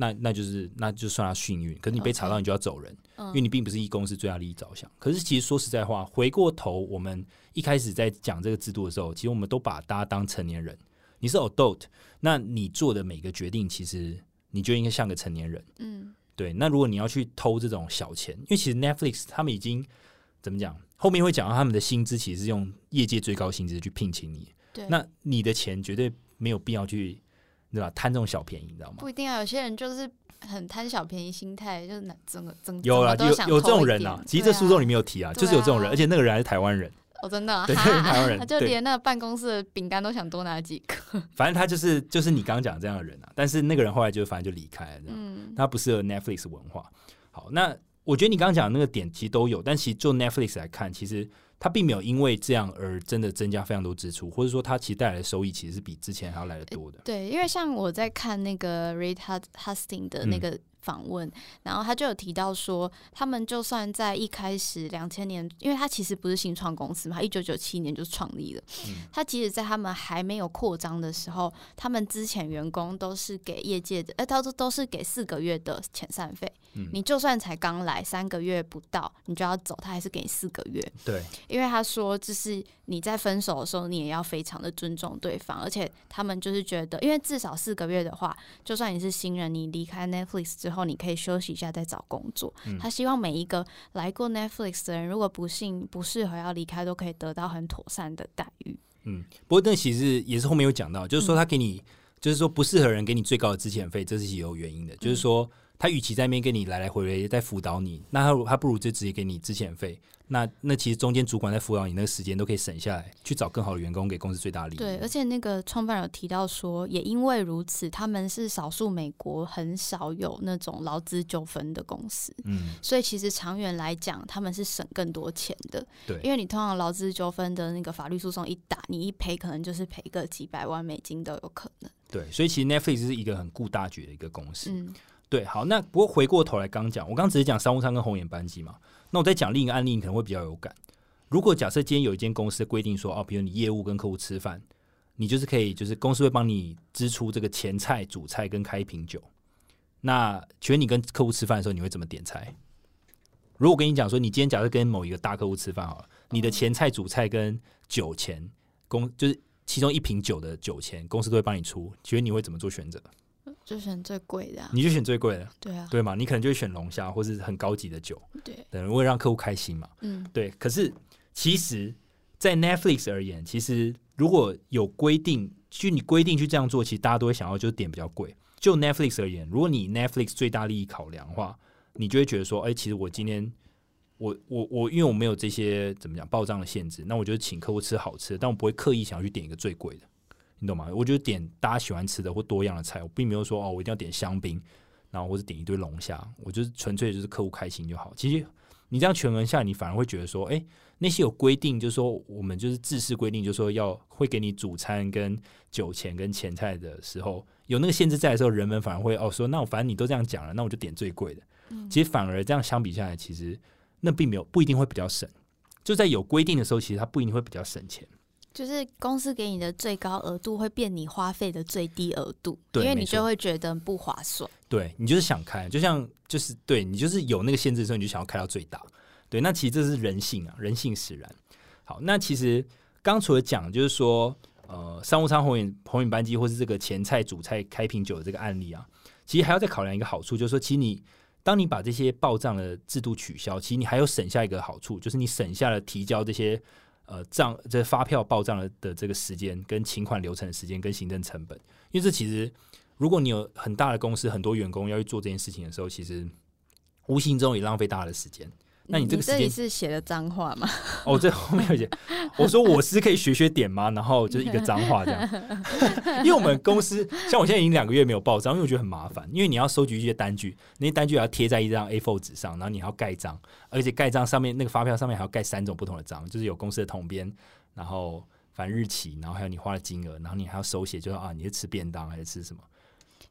那那就是那就算他幸运。可是你被查到，你就要走人，嗯因为你并不是一公司最大利益着想。可是其实说实在话，回过头我们一开始在讲这个制度的时候，其实我们都把大家当成年人。你是 adult，那你做的每个决定，其实你就应该像个成年人。嗯对，那如果你要去偷这种小钱，因为其实 Netflix 他们已经怎么讲，后面会讲到他们的薪资其实是用业界最高薪资去聘请你，对，那你的钱绝对没有必要去，对吧？贪这种小便宜，你知道吗？不一定啊，有些人就是很贪小便宜心态，就是哪整个整有啦，怎么都想有有这种人啊，其实这书中里面面有提啊，对就是有这种人，啊而且那个人还是台湾人，哦，真的啊对哈 台湾人他 就连那个办公室的饼干都想多拿几个。反正他就是就是你刚刚讲的这样的人啊，但是那个人后来就反正就离开了，嗯他不适合 Netflix 文化。好，那我觉得你刚刚讲的那个点其实都有，但其实就 Netflix 来看，其实它并没有因为这样而真的增加非常多支出，或者说它其实带来的收益其实是比之前还要来的多的。对，因为像我在看那个 Reid Hus- Hastings 的那个访问，然后他就有提到说，他们就算在一开始两千年，因为他其实不是新创公司嘛，一九九七年就创立了。嗯他即使在他们还没有扩张的时候，他们之前员工都是给业界的，呃，他都都是给四个月的遣散费。嗯你就算才刚来三个月不到，你就要走，他还是给你四个月。对，因为他说，就是你在分手的时候，你也要非常的尊重对方，而且他们就是觉得，因为至少四个月的话，就算你是新人，你离开 Netflix 之后，你可以休息一下再找工作。嗯他希望每一个来过 Netflix 的人，如果不幸不适合要离开，都可以得到很妥善的待遇。嗯，不过那其实也是后面有讲到，就是说他给你，就是说不适合人给你最高的资遣费，这是有原因的，就是说他与其在那边跟你来来回回在辅导你，那他他不如就直接给你资遣费。那那其实中间主管在辅导你那个时间都可以省下来，去找更好的员工，给公司最大利益。对，而且那个创办人有提到说，也因为如此，他们是少数美国很少有那种劳资纠纷的公司，嗯，所以其实长远来讲，他们是省更多钱的。对，因为你通常劳资纠纷的那个法律诉讼一打，你一赔可能就是赔个几百万美金都有可能。对，所以其实 Netflix 是一个很顾大局的一个公司。嗯，对，好，那不过回过头来刚讲，我刚刚只是讲商务舱跟红眼班机嘛，那我再讲另一个案例，你可能会比较有感。如果假设今天有一间公司规定说，哦，比如你业务跟客户吃饭，你就是可以，就是公司会帮你支出这个前菜、主菜跟开一瓶酒。那请问你跟客户吃饭的时候，你会怎么点菜？如果跟你讲说，你今天假设跟某一个大客户吃饭好了，你的前菜、主菜跟酒钱公就是其中一瓶酒的酒钱，公司都会帮你出，请问你会怎么做选择？就选最贵的、啊。你就选最贵的，对啊，对嘛？你可能就会选龙虾或是很高级的酒，对，等，为了让客户开心嘛。嗯，对，可是其实，在 Netflix 而言，其实如果有规定，就你规定去这样做，其实大家都会想要就是点比较贵。就 Netflix 而言，如果你 Netflix 最大利益考量的话，你就会觉得说，哎、其实我今天我我我，因为我没有这些怎么讲报账的限制，那我就请客户吃好吃的，但我不会刻意想要去点一个最贵的，你懂吗？我就点大家喜欢吃的或多样的菜，我并没有说哦，我一定要点香槟，然后或者点一堆龙虾，我就是纯粹就是客户开心就好。其实你这样权衡下来，你反而会觉得说，哎、那些有规定，就是说我们就是制式规定，就是说要会给你主餐跟酒钱跟前菜的时候，有那个限制在的时候，人们反而会哦说，那我反正你都这样讲了，那我就点最贵的。嗯其实反而这样相比下来，其实那并没有不一定会比较省。就在有规定的时候，其实它不一定会比较省钱。就是公司给你的最高额度会变你花费的最低额度，因为你就会觉得不划算。对你就是想开，就像就是对你就是有那个限制的时候，你就想要开到最大。对，那其实这是人性啊，人性使然。好，那其实刚除了讲，就是说，呃，商务舱红眼红眼班机，或是这个前菜、主菜、开瓶酒的这个案例啊，其实还要再考量一个好处，就是说，其实你当你把这些报账的制度取消，其实你还有省下一个好处，就是你省下了提交这些呃账这发票报账的的这个时间、跟请款流程的时间、跟行政成本，因为这其实如果你有很大的公司，很多员工要去做这件事情的时候，其实无形中也浪费大家的时间。那你这个时间这里是写的脏话吗？哦，这后面有写，我说我是可以学学点吗？然后就是一个脏话这样，因为我们公司像我现在已经两个月没有报账，因为我觉得很麻烦，因为你要收集一些单据，那些单据还要贴在一张 A4 纸上，然后你还要盖章，而且盖章上面那个发票上面还要盖三种不同的章，就是有公司的统编，然后反日期，然后还有你花的金额，然后你还要手写，就是啊你是吃便当还是吃什么，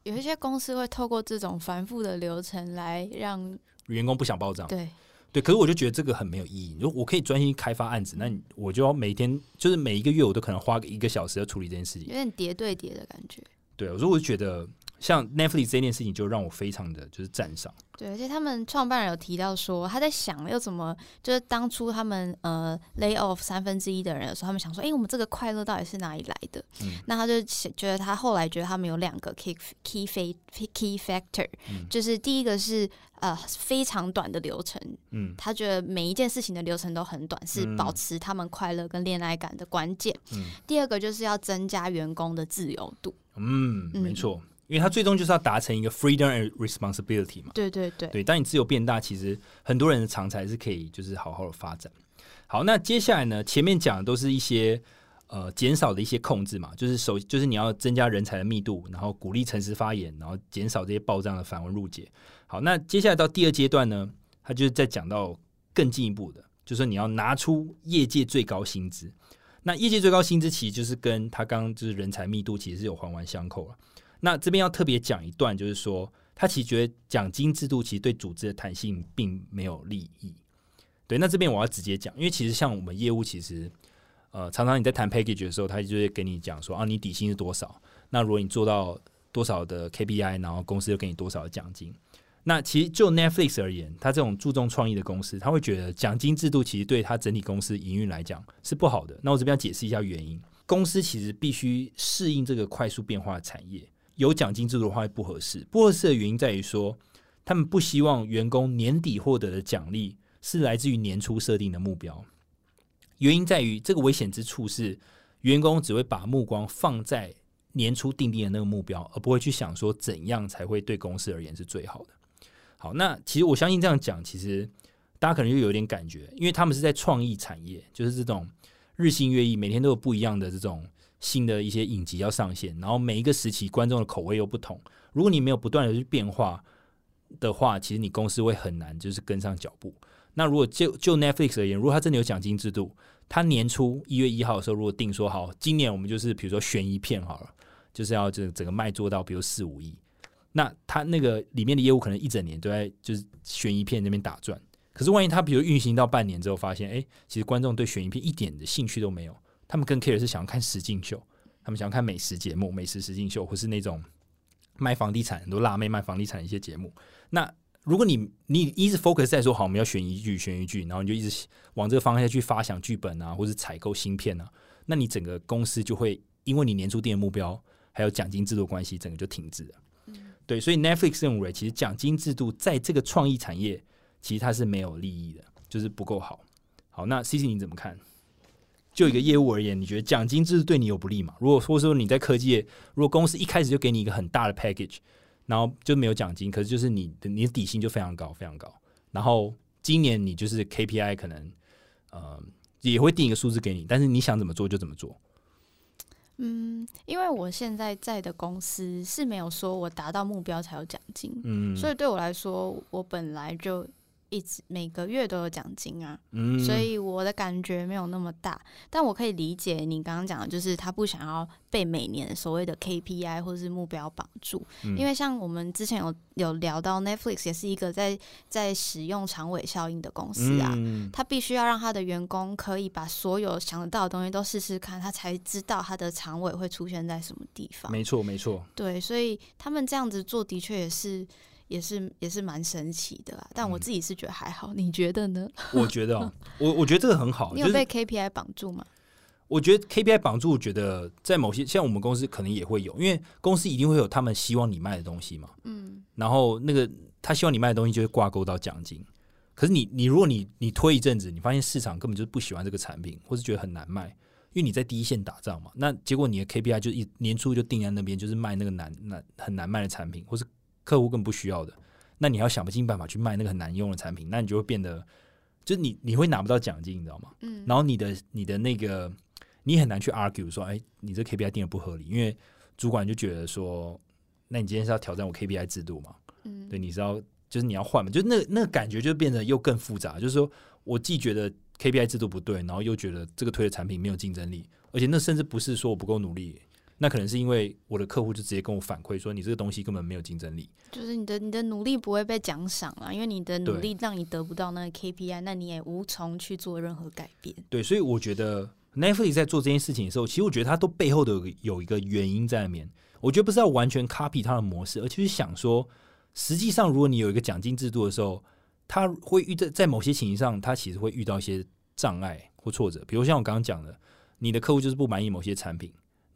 有一些公司会透过这种繁复的流程来让员工不想报账，对对，可是我就觉得这个很没有意义。如果我可以专心开发案子，那我就要每天就是每一个月我都可能花个一个小时要处理这件事情有。点叠对叠的感觉。对，所以我就觉得像 Netflix 这件事情，就让我非常的就是赞赏。对，而且他们创办人有提到说，他在想要怎么，就是当初他们呃 lay off 三分之一的人的时候，他们想说，哎、我们这个快乐到底是哪里来的？嗯那他就觉得他后来觉得他们有两个 key key key factor，、嗯就是第一个是呃非常短的流程，嗯他觉得每一件事情的流程都很短，是嗯保持他们快乐跟恋爱感的关键。嗯第二个就是要增加员工的自由度。嗯，嗯没错，因为它最终就是要达成一个 freedom and responsibility 嘛。对对对，对，当你自由变大，其实很多人的长才是可以就是好好的发展。好，那接下来呢，前面讲的都是一些呃减少的一些控制嘛，就是首就是你要增加人才的密度，然后鼓励诚实发言，然后减少这些报账的繁文缛节。好，那接下来到第二阶段呢，他就是在讲到更进一步的，就是说你要拿出业界最高薪资。那业界最高薪资其实就是跟他刚刚就是人才密度其实是有环环相扣了。那这边要特别讲一段，就是说他其实觉得奖金制度其实对组织的弹性并没有利益。对，那这边我要直接讲，因为其实像我们业务，其实呃常常你在谈 package 的时候，他就会跟你讲说啊，你底薪是多少？那如果你做到多少的 KPI，然后公司又给你多少的奖金。那其实就 Netflix 而言，他这种注重创意的公司，他会觉得奖金制度其实对他整体公司营运来讲是不好的。那我这边要解释一下原因。公司其实必须适应这个快速变化的产业，有奖金制度的话不合适。不合适的原因在于说，他们不希望员工年底获得的奖励是来自于年初设定的目标。原因在于这个危险之处是，员工只会把目光放在年初定定的那个目标，而不会去想说怎样才会对公司而言是最好的。好，那其实我相信这样讲，其实大家可能就有点感觉，因为他们是在创意产业，就是这种日新月异，每天都有不一样的这种新的一些影集要上线，然后每一个时期观众的口味又不同。如果你没有不断的去变化的话，其实你公司会很难就是跟上脚步。那如果就就 Netflix 而言，如果它真的有奖金制度，它年初一月一号的时候，如果定说好，今年我们就是比如说悬疑片好了，就是要这整个卖做到比如四五亿，那它那个里面的业务可能一整年都在就是悬疑片那边打转。可是万一它比如运行到半年之后，发现哎，其实观众对悬疑片一点的兴趣都没有，他们更 care 是想要看实境秀，他们想要看美食节目、美食实境秀，或是那种卖房地产很多辣妹卖房地产的一些节目，那。如果你你一直 focus 在说好我们要选一句选一句，然后你就一直往这个方向去发想剧本啊，或是采购芯片啊，那你整个公司就会因为你年初定的目标还有奖金制度关系，整个就停滞了。对，所以 Netflix 认为其实奖金制度在这个创意产业其实它是没有利益的，就是不够好。好，那 C C 你怎么看？就一个业务而言，你觉得奖金制度对你有不利吗？如果说说你在科技业，如果公司一开始就给你一个很大的 package。然后就没有奖金，可是就是你的你的底薪就非常高非常高。然后今年你就是 KPI 可能呃也会定一个数字给你，但是你想怎么做就怎么做。嗯，因为我现在在的公司是没有说我达到目标才有奖金，嗯，所以对我来说，我本来就。一直每个月都有奖金啊，所以我的感觉没有那么大，但我可以理解你刚刚讲的，就是他不想要被每年所谓的 KPI 或者是目标绑住，因为像我们之前有有聊到 Netflix 也是一个在在使用长尾效应的公司啊，他必须要让他的员工可以把所有想得到的东西都试试看，他才知道他的长尾会出现在什么地方。没错，没错。对，所以他们这样子做的确也是。也是也是蛮神奇的啦，但我自己是觉得还好，你觉得呢？我觉得，我我觉得这个很好。你有被 KPI 绑住吗？我觉得 KPI 绑住，我觉得在某些像我们公司可能也会有，因为公司一定会有他们希望你卖的东西嘛。嗯。然后那个他希望你卖的东西就会挂钩到奖金。可是你你如果你你推一阵子，你发现市场根本就是不喜欢这个产品，或是觉得很难卖，因为你在第一线打仗嘛。那结果你的 KPI 就一年初就定在那边，就是卖那个难难很难卖的产品，或是。客户更不需要的，那你要想尽办法去卖那个很难用的产品，那你就会变得，就是你你会拿不到奖金，你知道吗？嗯。然后你的你的那个，你很难去 argue 说，哎，你这 KPI 定的不合理，因为主管就觉得说，那你今天是要挑战我 KPI 制度嘛？嗯。对，你是要就是你要换嘛？就那那个感觉就变得又更复杂，就是说我既觉得 KPI 制度不对，然后又觉得这个推的产品没有竞争力，而且那甚至不是说我不够努力。那可能是因为我的客户就直接跟我反馈说，你这个东西根本没有竞争力，就是你的你的努力不会被奖赏啊，因为你的努力让你得不到那个 KPI，那你也无从去做任何改变。对，所以我觉得 Netflix 在做这件事情的时候，其实我觉得它都背后的有有一个原因在里面。我觉得不是要完全 copy 它的模式，而且是想说，实际上如果你有一个奖金制度的时候，它会遇到在某些情形上，它其实会遇到一些障碍或挫折，比如像我刚刚讲的，你的客户就是不满意某些产品。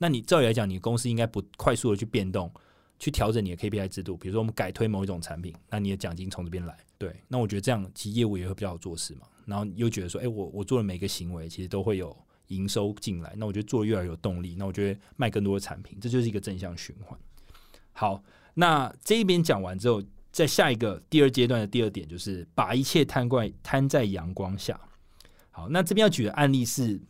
那你照理来讲，你公司应该不快速的去变动，去调整你的 KPI 制度。比如说，我们改推某一种产品，那你的奖金从这边来。对，那我觉得这样其实业务也会比较好做事嘛。然后又觉得说，哎，我我做的每个行为其实都会有营收进来。那我觉得做越有动力。那我觉得卖更多的产品，这就是一个正向循环。好，那这一边讲完之后，在下一个第二阶段的第二点就是把一切摊怪摊在阳光下。好，那这边要举的案例是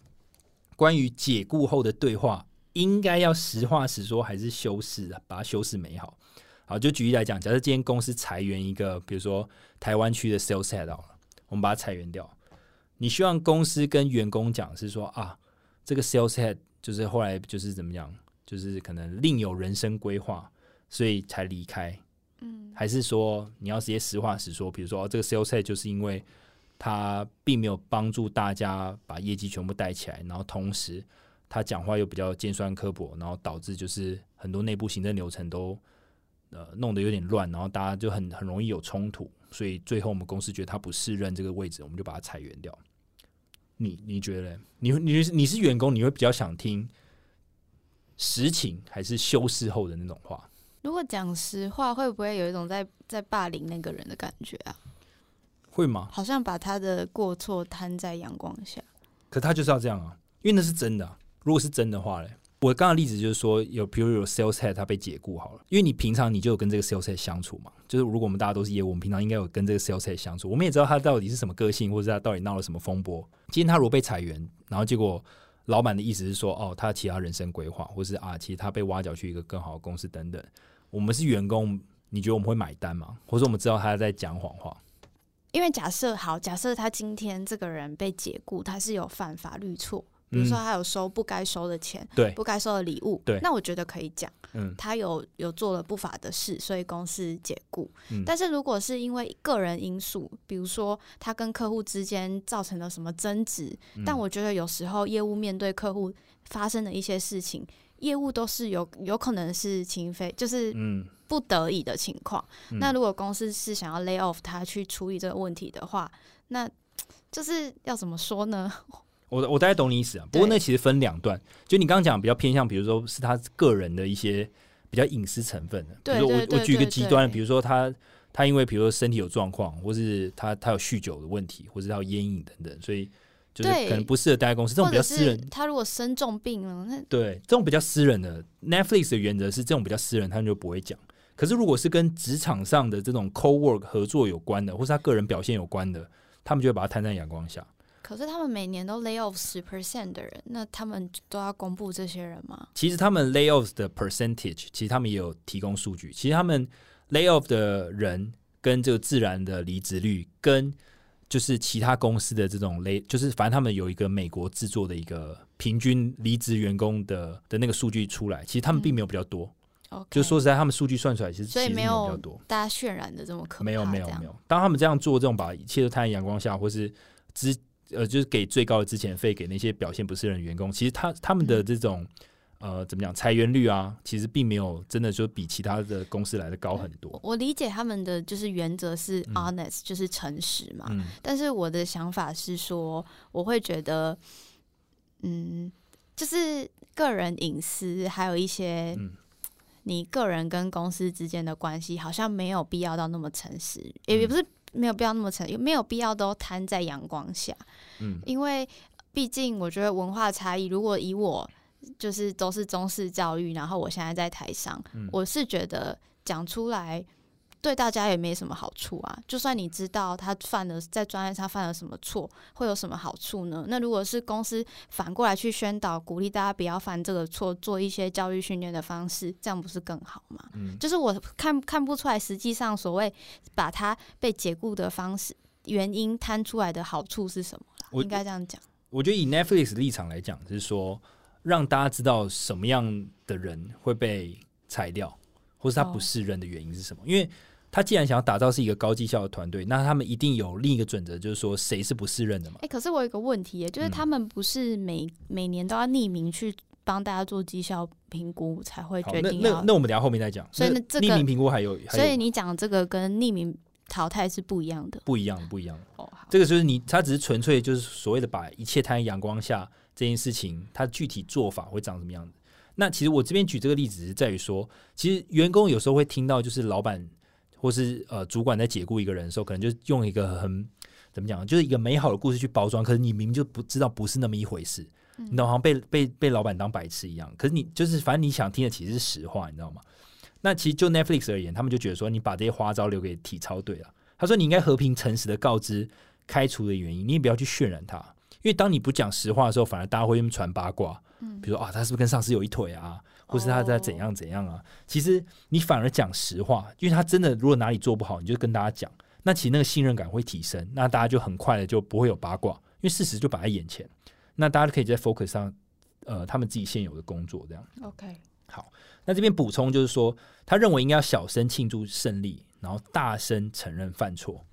关于解雇后的对话。应该要实话实说，还是修饰啊？把它修饰美好。好，就举例来讲，假设今天公司裁员一个，比如说台湾区的 sales head 了，我们把它裁员掉。你希望公司跟员工讲是说啊，这个 sales head 就是后来就是怎么样，就是可能另有人生规划，所以才离开。嗯，还是说你要直接实话实说，比如说这个 sales head 就是因为他并没有帮助大家把业绩全部带起来，然后同时。他讲话又比较尖酸刻薄，然后导致就是很多内部行政流程都呃弄得有点乱，然后大家就很很容易有冲突，所以最后我们公司觉得他不适任这个位置，我们就把他裁员掉。你你觉得？你你你是员工，你会比较想听实情还是修饰后的那种话？如果讲实话，会不会有一种在在霸凌那个人的感觉啊？会吗？好像把他的过错摊在阳光下，可他就是要这样啊，因为那是真的。如果是真的话嘞，我刚刚例子就是说，有比如有 sales head 他被解雇好了，因为你平常你就有跟这个 sales head 相处嘛，就是如果我们大家都是业务，我们平常应该有跟这个 sales head 相处，我们也知道他到底是什么个性，或者他到底闹了什么风波。今天他如果被裁员，然后结果老板的意思是说，哦，他其他人生规划，或是啊，其实他被挖角去一个更好的公司等等。我们是员工，你觉得我们会买单吗？或者我们知道他在讲谎话？因为假设好，假设他今天这个人被解雇，他是有犯法律错，比如说他有收不该收的钱，对，不该收的礼物，对，那我觉得可以讲，嗯，他有有做了不法的事，所以公司解雇。嗯。但是如果是因为个人因素，比如说他跟客户之间造成了什么争执，嗯。但我觉得有时候业务面对客户发生的一些事情，业务都是有有可能是情非，就是嗯。不得已的情况。嗯。那如果公司是想要 lay off 他去处理这个问题的话，那就是要怎么说呢？我我大概懂你意思啊，不过那其实分两段，就你刚刚讲比较偏向，比如说是他个人的一些比较隐私成分的，比对如说我举一个极端的，比如说他他因为比如说身体有状况，或是他他有酗酒的问题，或是他有烟瘾等等，所以就是可能不适合待在公司，这种比较私人。他如果生重病了，那对，这种比较私人的 Netflix 的原则是这种比较私人，他们就不会讲。可是如果是跟职场上的这种 co work 合作有关的，或是他个人表现有关的，他们就会把它摊在阳光下。可是他们每年都 lay off 十 percent 的人，那他们都要公布这些人吗？其实他们 layoff 的 percentage，其实他们也有提供数据。其实他们 layoff 的人跟这个自然的离职率，跟就是其他公司的这种 lay，就是反正他们有一个美国制作的一个平均离职员工的的那个数据出来，其实他们并没有比较多。就说实在，他们数据算出来，其实所以没有比较多。大家渲染的这么可怕，没有没有没有，当他们这样做，这种把一切都摊在阳光下，或是之呃，就是给最高的之前费给那些表现不是人的员工，其实他他们的这种、呃怎么讲裁员率啊，其实并没有真的就比其他的公司来的高很多。我。理解他们的就是原则是嗯。honest，、就是诚实嘛。嗯。但是我的想法是说，我会觉得，嗯，就是个人隐私，还有一些嗯。你个人跟公司之间的关系，好像没有必要到那么诚实，也嗯。也不是没有必要那么诚，没有必要都摊在阳光下，嗯。因为毕竟我觉得文化差异，如果以我就是都是中式教育，然后我现在在台上，嗯。我是觉得讲出来对大家也没什么好处啊。就算你知道他犯了在专业上犯了什么错，会有什么好处呢？那如果是公司反过来去宣导，鼓励大家不要犯这个错，做一些教育训练的方式，这样不是更好吗？嗯就是我看看不出来，实际上所谓把他被解雇的方式原因摊出来的好处是什么啦？我应该这样讲。我觉得以 Netflix 的立场来讲，就是说让大家知道什么样的人会被裁掉，或是他不哦是人的原因是什么。因为他既然想要打造是一个高绩效的团队，那他们一定有另一个准则，就是说谁是不适任的嘛哎、。可是我有一个问题耶，就是嗯他们不是每、每年都要匿名去帮大家做绩效评估才会，决定，那那那我们等下后面再讲。所以呢这个匿名评估还有所以你讲这个跟匿名淘汰是不一样的。不一样的，不一样的。哦，好，这个就是你，他只是纯粹就是所谓的把一切摊在阳光下这件事情，它具体做法会长什么样子。那其实我这边举这个例子是在于说，其实员工有时候会听到，就是老板或是呃主管在解雇一个人的时候，可能就用一个很怎么讲，就是一个美好的故事去包装，可是你明明就不知道不是那么一回事，嗯你懂，好像被被被老板当白痴一样。可是你就是反正你想听的其实是实话，你知道吗？那其实就 Netflix 而言，他们就觉得说，你把这些花招留给体操队了。他说，你应该和平诚实的告知开除的原因，你也不要去渲染他，因为当你不讲实话的时候，反而大家会传八卦，嗯比如说啊，他是不是跟上司有一腿啊，或是他在怎样怎样啊？其实你反而讲实话，因为他真的如果哪里做不好，你就跟大家讲，那其实那个信任感会提升，那大家就很快的就不会有八卦，因为事实就摆在眼前，那大家可以在 focus 上，呃，他们自己现有的工作这样。OK，好那这边补充就是说，他认为应该要小声庆祝胜利，然后大声承认犯错。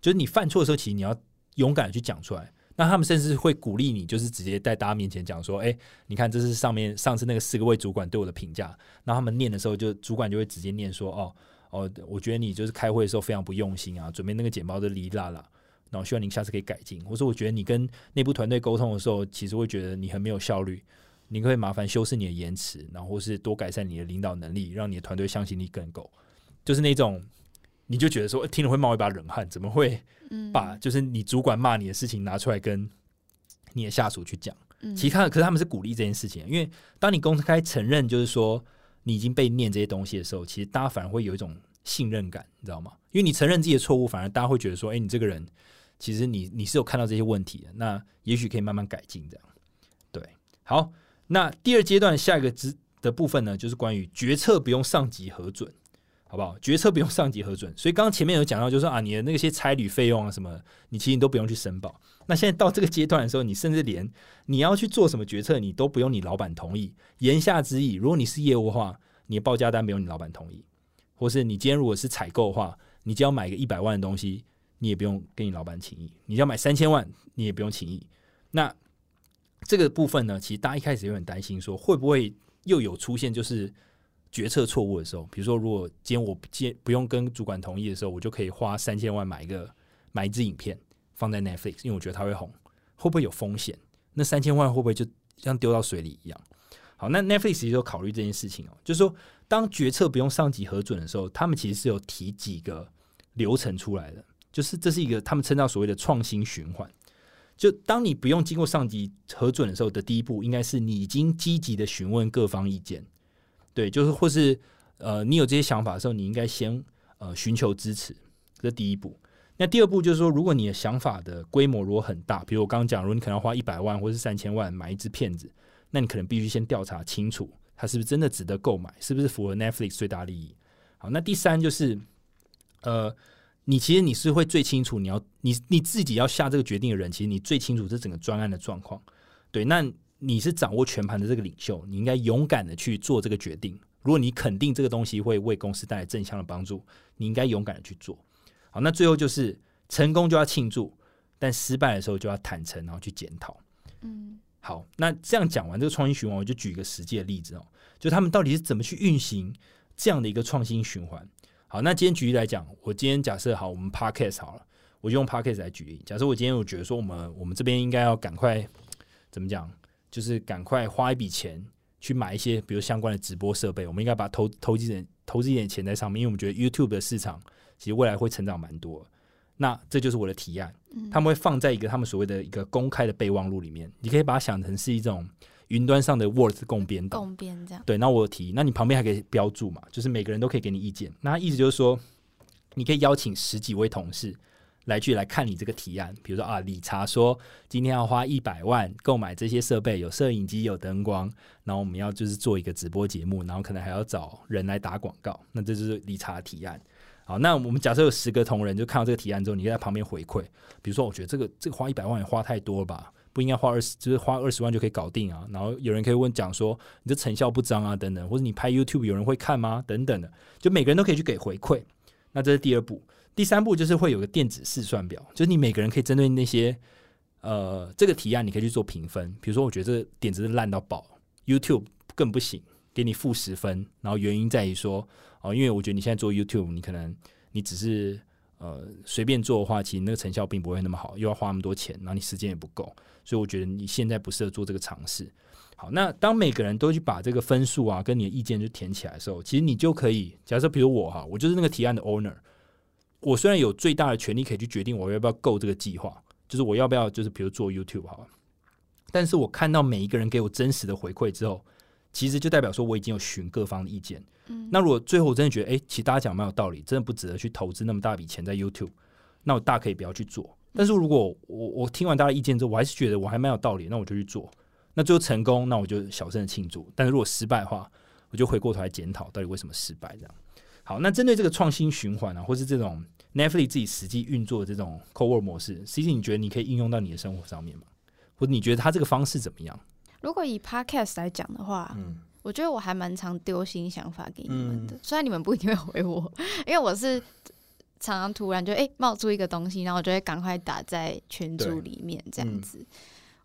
就是你犯错的时候，其实你要勇敢的去讲出来。那他们甚至会鼓励你，就是直接在大家面前讲说：“哎、你看，这是上面上次那个四个位主管对我的评价。”然后他们念的时候就，主管就会直接念说：“哦哦，我觉得你就是开会的时候非常不用心啊，准备那个简报都哩啦啦。然后希望您下次可以改进。或者说，我觉得你跟内部团队沟通的时候，其实会觉得你很没有效率。你可以麻烦修饰你的言辞，然后是多改善你的领导能力，让你的团队向心力更够。就是那种，你就觉得说听了会冒一把冷汗，怎么会嗯，把就是你主管骂你的事情拿出来跟你的下属去讲？嗯其他的，可是他们是鼓励这件事情，因为当你公开承认，就是说你已经被念这些东西的时候，其实大家反而会有一种信任感，你知道吗？因为你承认自己的错误，反而大家会觉得说，哎、你这个人其实你你是有看到这些问题的，那也许可以慢慢改进这样。对，好，那第二阶段下一个之的部分呢，就是关于决策不用上级核准。好不好？决策不用上级核准，所以刚刚前面有讲到，就是啊，你的那些差旅费用啊什么，你其实你都不用去申报。那现在到这个阶段的时候，你甚至连你要去做什么决策，你都不用你老板同意。言下之意，如果你是业务的话，你的报价单没有你老板同意，或是你今天如果是采购的话，你只要买个一百万的东西，你也不用跟你老板请意；你要买三千万，你也不用请意。那这个部分呢，其实大家一开始有点担心，说会不会又有出现就是决策错误的时候，比如说如果今天我今天不用跟主管同意的时候，我就可以花三千万买一个买一支影片放在 Netflix，因为我觉得它会红，会不会有风险？那三千万会不会就像丢到水里一样？好，那 Netflix 其实有考虑这件事情哦，就是说当决策不用上级核准的时候，他们其实是有提几个流程出来的，就是这是一个他们称到所谓的创新循环。就当你不用经过上级核准的时候的第一步，应该是你已经积极的询问各方意见，对，就是或是呃你有这些想法的时候，你应该先呃寻求支持，这是第一步。那第二步就是说，如果你的想法的规模如果很大，比如我刚刚讲，如果你可能要花一百万或是三千万买一只片子，那你可能必须先调查清楚，它是不是真的值得购买，是不是符合 Netflix 最大利益。好，那第三就是呃。你其实你是会最清楚，你要你你自己要下这个决定的人，其实你最清楚这整个专案的状况。对，那你是掌握全盘的这个领袖，你应该勇敢的去做这个决定。如果你肯定这个东西会为公司带来正向的帮助，你应该勇敢的去做。好，那最后就是成功就要庆祝，但失败的时候就要坦诚，然后去检讨。嗯好，那这样讲完这个创新循环，我就举一个实际的例子哦，就他们到底是怎么去运行这样的一个创新循环。好，那今天举例来讲，我今天假设好，我们 podcast 好了，我就用 podcast 来举例。假设我今天我觉得说，我们我们这边应该要赶快怎么讲，就是赶快花一笔钱去买一些比如相关的直播设备，我们应该把投投资一点投资一点钱在上面，因为我们觉得 YouTube 的市场其实未来会成长蛮多。那这就是我的提案，他们会放在一个他们所谓的一个公开的备忘录里面，你可以把它想成是一种云端上的 Word 共编的。共编这样，对，那我提，那你旁边还可以标注嘛，就是每个人都可以给你意见。那意思就是说，你可以邀请十几位同事来去来看你这个提案。比如说啊，理查说今天要花一百万购买这些设备，有摄影机，有灯光，然后我们要就是做一个直播节目，然后可能还要找人来打广告。那这就是理查的提案。好，那我们假设有十个同仁就看到这个提案之后，你就在旁边回馈，比如说我觉得这个这个花一百万也花太多了吧，不应该花二十，就是花二十万就可以搞定啊。然后有人可以问讲说你这成效不彰啊等等，或者你拍 YouTube 有人会看吗等等的，就每个人都可以去给回馈。那这是第二步，第三步就是会有个电子试算表，就是你每个人可以针对那些呃这个提案，你可以去做评分。比如说我觉得这个点子烂到爆，YouTube 更不行，给你负十分，然后原因在于说哦，因为我觉得你现在做 YouTube，你可能你只是呃随便做的话，其实那个成效并不会那么好，又要花那么多钱，然后你时间也不够，所以我觉得你现在不适合做这个尝试。好，那当每个人都去把这个分数啊跟你的意见就填起来的时候，其实你就可以假设，比如我哈，我就是那个提案的 owner，我虽然有最大的权利可以去决定我要不要够这个计划，就是我要不要就是比如做 YouTube 好了，但是我看到每一个人给我真实的回馈之后，其实就代表说我已经有询各方的意见。嗯那如果最后我真的觉得，哎、其实大家讲蛮有道理，真的不值得去投资那么大笔钱在 YouTube，那我大可以不要去做。但是如果我我听完大家意见之后，我还是觉得我还蛮有道理，那我就去做。那最后成功，那我就小声的庆祝；但是如果失败的话，我就回过头来检讨到底为什么失败。这样好，那针对这个创新循环啊，或是这种 Netflix 自己实际运作的这种 Co-work 模式，C C，你觉得你可以应用到你的生活上面吗？或者你觉得它这个方式怎么样？如果以 podcast 来讲的话，嗯我觉得我还蛮常丢新想法给你们的，嗯虽然你们不一定会回我，因为我是常常突然就哎、诶冒出一个东西，然后我就会赶快打在群组里面这样嗯子。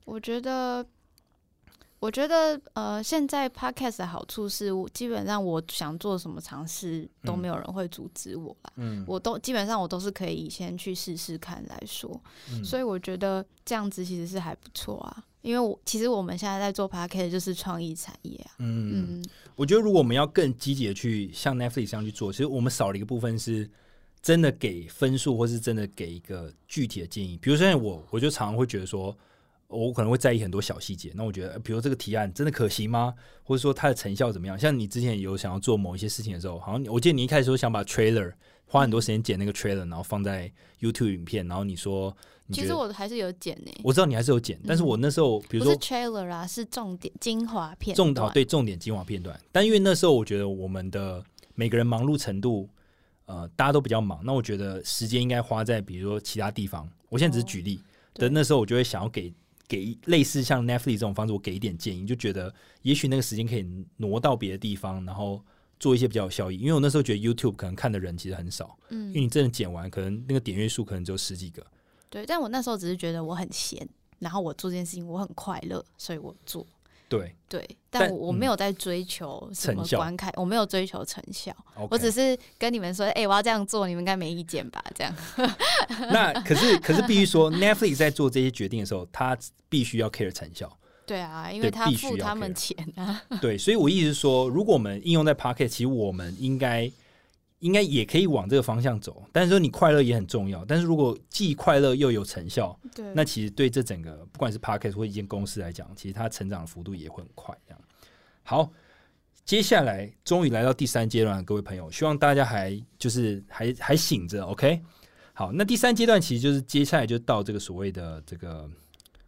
我觉得，我觉得呃，现在 podcast 的好处是我基本上我想做什么尝试都嗯没有人会阻止我啦。嗯我都基本上我都是可以先去试试看来说，嗯所以我觉得这样子其实是还不错啊。因为我其实我们现在在做 podcast 就是创意产业啊，嗯嗯我觉得如果我们要更积极的去像 Netflix 这样去做，其实我们少了一个部分是真的给分数，或是真的给一个具体的建议。比如说像我，我就常常会觉得说，我可能会在意很多小细节。那我觉得，呃比如这个提案真的可行吗？或者说它的成效怎么样？像你之前有想要做某一些事情的时候，好像我记得你一开始说想把 trailer 花很多时间剪那个 trailer，然后放在 YouTube 影片，然后你说你其实我还是有剪呢、我知道你还是有剪，但是我那时候比如说 trailer 啊，是重点精华片重段哦对重点精华片段，但因为那时候我觉得我们的每个人忙碌程度，呃，大家都比较忙，那我觉得时间应该花在比如说其他地方。我现在只是举例，对的那时候我就会想要给给类似像 Netflix 这种方式，我给一点建议，就觉得也许那个时间可以挪到别的地方，然后做一些比较有效益。因为我那时候觉得 YouTube 可能看的人其实很少，嗯因为嗯，你真的剪完，可能那个点阅数可能只有十几个。对，但我那时候只是觉得我很闲，然后我做这件事情我很快乐，所以我做。对。对，但但我我没有在追求什么观看，我没有追求成效。我只是跟你们说，哎、我要这样做，你们应该没意见吧？这样，那可是可是必须说，Netflix 在做这些决定的时候，他必须要 care 成效。对啊，因对为他付他们钱啊，对，所以我意思是说，如果我们应用在 Pocket，其实我们应该应该也可以往这个方向走。但是说你快乐也很重要，但是如果既快乐又有成效，对那其实对这整个不管是 Pocket 或一间公司来讲，其实它成长的幅度也会很快。这样好，接下来终于来到第三阶段，各位朋友，希望大家还就是还还醒着，OK？好，那第三阶段其实就是接下来就到这个所谓的这个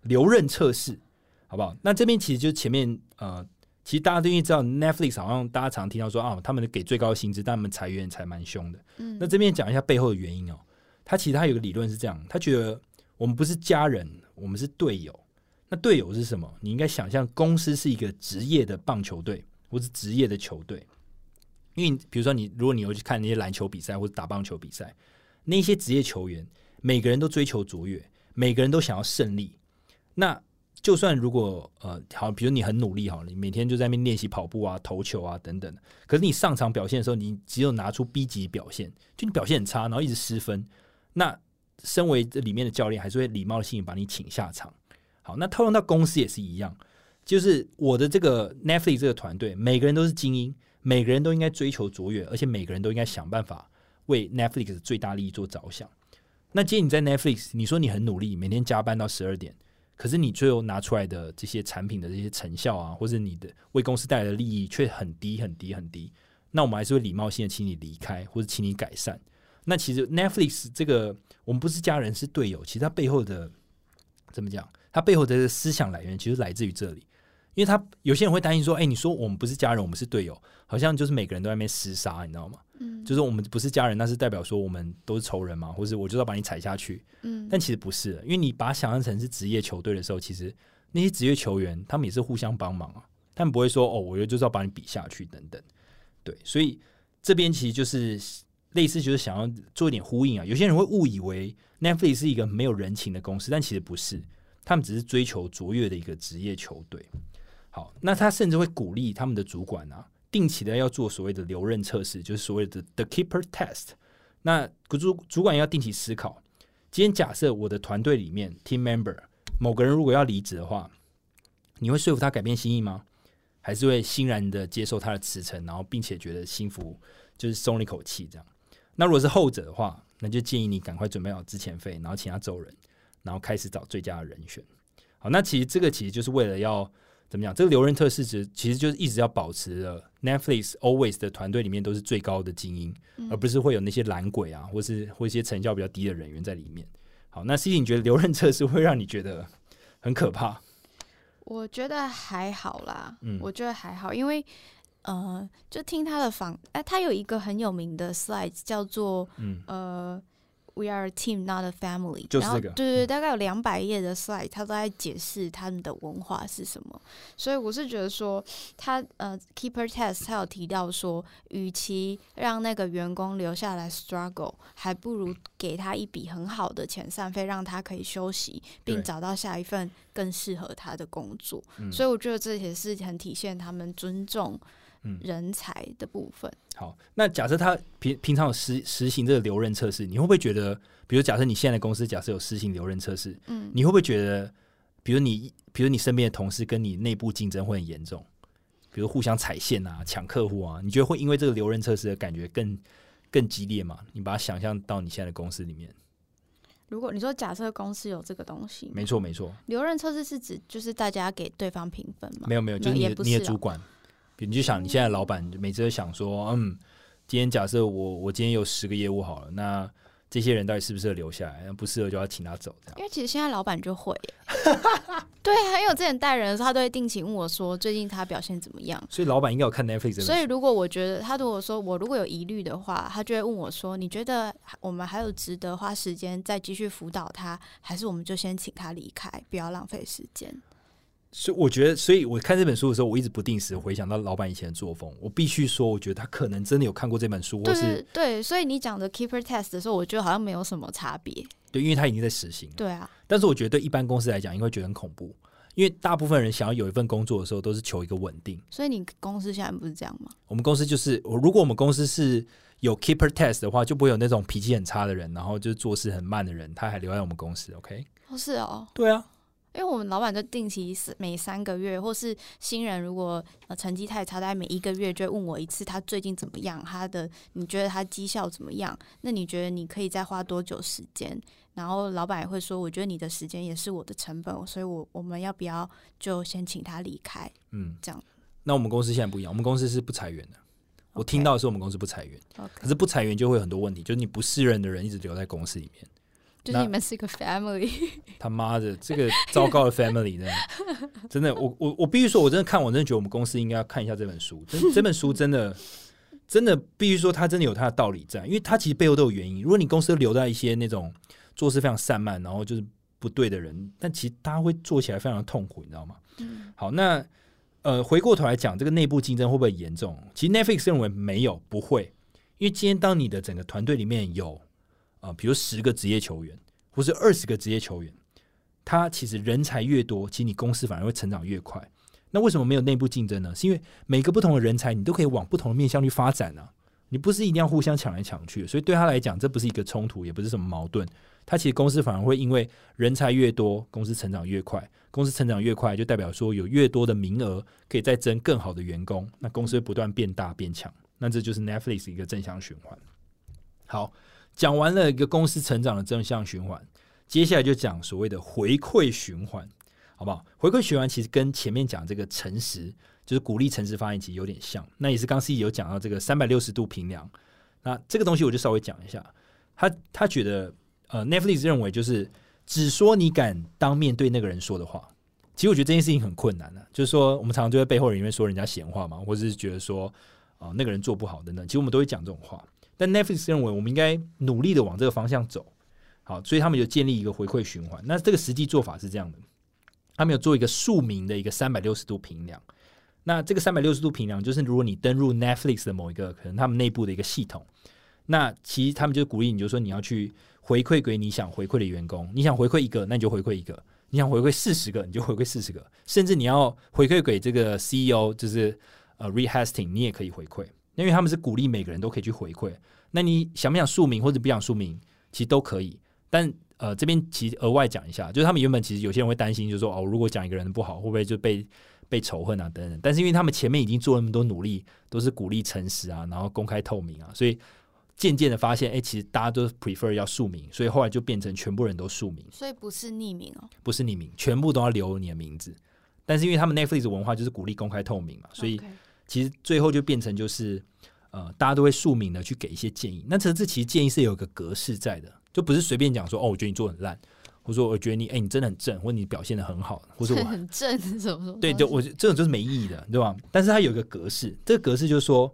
留任测试，好不好？那这边其实就是前面呃，其实大家都因为知道 Netflix 好像大家常听到说啊，他们给最高薪资，但他们裁员才蛮凶的。嗯那这边讲一下背后的原因哦。他其实他有个理论是这样，他觉得我们不是家人，我们是队友。那队友是什么？你应该想象公司是一个职业的棒球队，或是职业的球队。因为比如说你，如果你有去看那些篮球比赛或者打棒球比赛，那些职业球员每个人都追求卓越，每个人都想要胜利。那就算如果呃好，比如你很努力好，你每天就在那边练习跑步啊、投球啊等等，可是你上场表现的时候，你只有拿出 B 级表现，就你表现很差，然后一直失分，那身为这里面的教练，还是会礼貌性把你请下场。好，那套用到公司也是一样，就是我的这个 Netflix 这个团队，每个人都是精英，每个人都应该追求卓越，而且每个人都应该想办法为 Netflix 最大利益做着想。那今天你在 Netflix，你说你很努力，每天加班到十二点，可是你最后拿出来的这些产品的这些成效啊，或者你的为公司带来的利益却很低很低很低，那我们还是会礼貌性的请你离开，或者请你改善。那其实 Netflix 这个我们不是家人是队友，其实它背后的怎么讲？它背后的思想来源其实来自于这里，因为他有些人会担心说：“哎、你说我们不是家人，我们是队友，好像就是每个人都在那边厮杀，你知道吗？嗯就是我们不是家人，那是代表说我们都是仇人嘛，或是我就要把你踩下去。嗯但其实不是的，因为你把它想象成是职业球队的时候，其实那些职业球员他们也是互相帮忙啊，他们不会说哦，我就是要把你比下去等等。对，所以这边其实就是类似，就是想要做一点呼应啊。有些人会误以为 Netflix 是一个没有人情的公司，但其实不是，他们只是追求卓越的一个职业球队。好，那他甚至会鼓励他们的主管啊，定期的要做所谓的留任测试，就是所谓的 the keeper test。那主主管要定期思考，今天假设我的团队里面 team member 某个人如果要离职的话，你会说服他改变心意吗？还是会欣然的接受他的辞呈，然后并且觉得幸福，就是松了一口气这样？那如果是后者的话，那就建议你赶快准备好之前费，然后请他走人，然后开始找最佳的人选。好，那其实这个其实就是为了要怎么讲？这个留任特试值其实就是一直要保持了 Netflix always 的团队里面都是最高的精英，而不是会有那些懒鬼啊，或是或一些成效比较低的人员在里面。好，那 C，你觉得留任测试会让你觉得很可怕？我觉得还好啦，嗯我觉得还好，因为呃，就听他的访，哎、他有一个很有名的 slide 叫做嗯，呃，We are a team, not a family。就是这个然后对对，对大概有两百页的 slide，他都在解释他们的文化是什么。所以我是觉得说，他呃，keeper test 他有提到说，与其让那个员工留下来 struggle，还不如给他一笔很好的遣散费，让他可以休息，并找到下一份更适合他的工作。嗯所以我觉得这也是很体现他们尊重嗯人才的部分。好，那假设他平平常有实实行这个留任测试，你会不会觉得，比如假设你现在的公司假设有实行留任测试，嗯，你会不会觉得，比如你，比如你身边的同事跟你内部竞争会很严重，比如互相踩线啊、抢客户啊，你觉得会因为这个留任测试的感觉更更激烈吗？你把它想象到你现在的公司里面，如果你说假设公司有这个东西，没错没错，留任测试是指就是大家给对方评分吗？没有没有，就是你的你的主管，比如你就想你现在老板每次都想说，嗯，今天假设我我今天有十个业务好了，那这些人到底适不适合留下来？那不适合就要请他走，这样。因为其实现在老板就会，对啊，因为我之前带人的时候，他都会定期问我说最近他表现怎么样。所以老板应该有看 Netflix，所以如果我觉得他如果说我如果有疑虑的话，他就会问我说：“你觉得我们还有值得花时间再继续辅导他，还是我们就先请他离开，不要浪费时间所以我觉得，所以我看这本书的时候，我一直不定时回想到老板以前的作风。我必须说，我觉得他可能真的有看过这本书，？”或对是对对，所以你讲的 keeper test 的时候，我觉得好像没有什么差别。对，因为他已经在实行了。对啊，但是我觉得对一般公司来讲，应该觉得很恐怖，因为大部分人想要有一份工作的时候，都是求一个稳定。所以你公司现在不是这样吗？我们公司就是，我如果我们公司是有 keeper test 的话，就不会有那种脾气很差的人，然后就是做事很慢的人，他还留在我们公司。OK？不，是哦，对啊，因为我们老板就定期每三个月，或是新人如果呃成绩太差，大概每一个月就会问我一次，他最近怎么样？他的你觉得他绩效怎么样？那你觉得你可以再花多久时间？然后老板也会说，我觉得你的时间也是我的成本，所以我我们要不要就先请他离开？嗯，这样。那我们公司现在不一样，我们公司是不裁员的。我听到的是我们公司不裁员可是不裁员就会有很多问题，就是你不适任的人一直留在公司里面。就是你们是一个 family，他妈的，这个糟糕的 family 真的，真的，我我我必须说，我真的看，我真的觉得我们公司应该要看一下这本书。真这本书真的，真的必须说，它真的有它的道理在，因为它其实背后都有原因。如果你公司留在一些那种做事非常散漫，然后就是不对的人，但其实大家会做起来非常的痛苦，你知道吗？嗯好，那呃，回过头来讲，这个内部竞争会不会严重？其实 Netflix 认为没有，不会，因为今天当你的整个团队里面有啊、比如十个职业球员，或是二十个职业球员，他其实人才越多，其实你公司反而会成长越快。那为什么没有内部竞争呢？是因为每个不同的人才，你都可以往不同的面向去发展啊。你不是一定要互相抢来抢去，所以对他来讲，这不是一个冲突，也不是什么矛盾。他其实公司反而会因为人才越多，公司成长越快。公司成长越快，就代表说有越多的名额可以再争更好的员工，那公司会不断变大变强。那这就是 Netflix 一个正向循环。好，讲完了一个公司成长的正向循环，接下来就讲所谓的回馈循环，好不好？回馈循环其实跟前面讲这个诚实，就是鼓励诚实发言，其实有点像。那也是刚 C 有讲到这个三百六十度评量，那这个东西我就稍微讲一下。他他觉得，呃，Netflix 认为就是只说你敢当面对那个人说的话。其实我觉得这件事情很困难的、啊就是说我们常常就在背后里面说人家闲话嘛，或者是觉得说啊、那个人做不好等等，其实我们都会讲这种话。但 Netflix 认为我们应该努力的往这个方向走，好，所以他们就建立一个回馈循环。那这个实际做法是这样的，他们有做一个数名的一个三百六十度评量。那这个三百六十度评量，就是如果你登入 Netflix 的某一个可能他们内部的一个系统，那其实他们就鼓励你，就说你要去回馈给你想回馈的员工，你想回馈一个，那你就回馈一个；你想回馈四十个，你就回馈四十个，甚至你要回馈给这个 CEO，就是呃 Rehasting，你也可以回馈，因为他们是鼓励每个人都可以去回馈。那你想不想署名或者不想署名，其实都可以。但呃，这边其实额外讲一下，就是他们原本其实有些人会担心，就是说哦，如果讲一个人不好，会不会就被被仇恨啊等等。但是因为他们前面已经做了那么多努力，都是鼓励诚实啊，然后公开透明啊，所以渐渐的发现，哎、其实大家都 prefer 要署名，所以后来就变成全部人都署名，所以不是匿名哦。不是匿名，全部都要留你的名字。但是因为他们 Netflix 的文化就是鼓励公开透明嘛，所以其实最后就变成就是呃，大家都会署名的去给一些建议。那这这其实建议是有个格式在的，就不是随便讲说哦，我觉得你做得很烂，或者说我觉得你哎、你真的很正，或者你表现的很好，或者我 很正，怎么说？对，就我这种就是没意义的，对吧？但是它有一个格式，这个格式就是说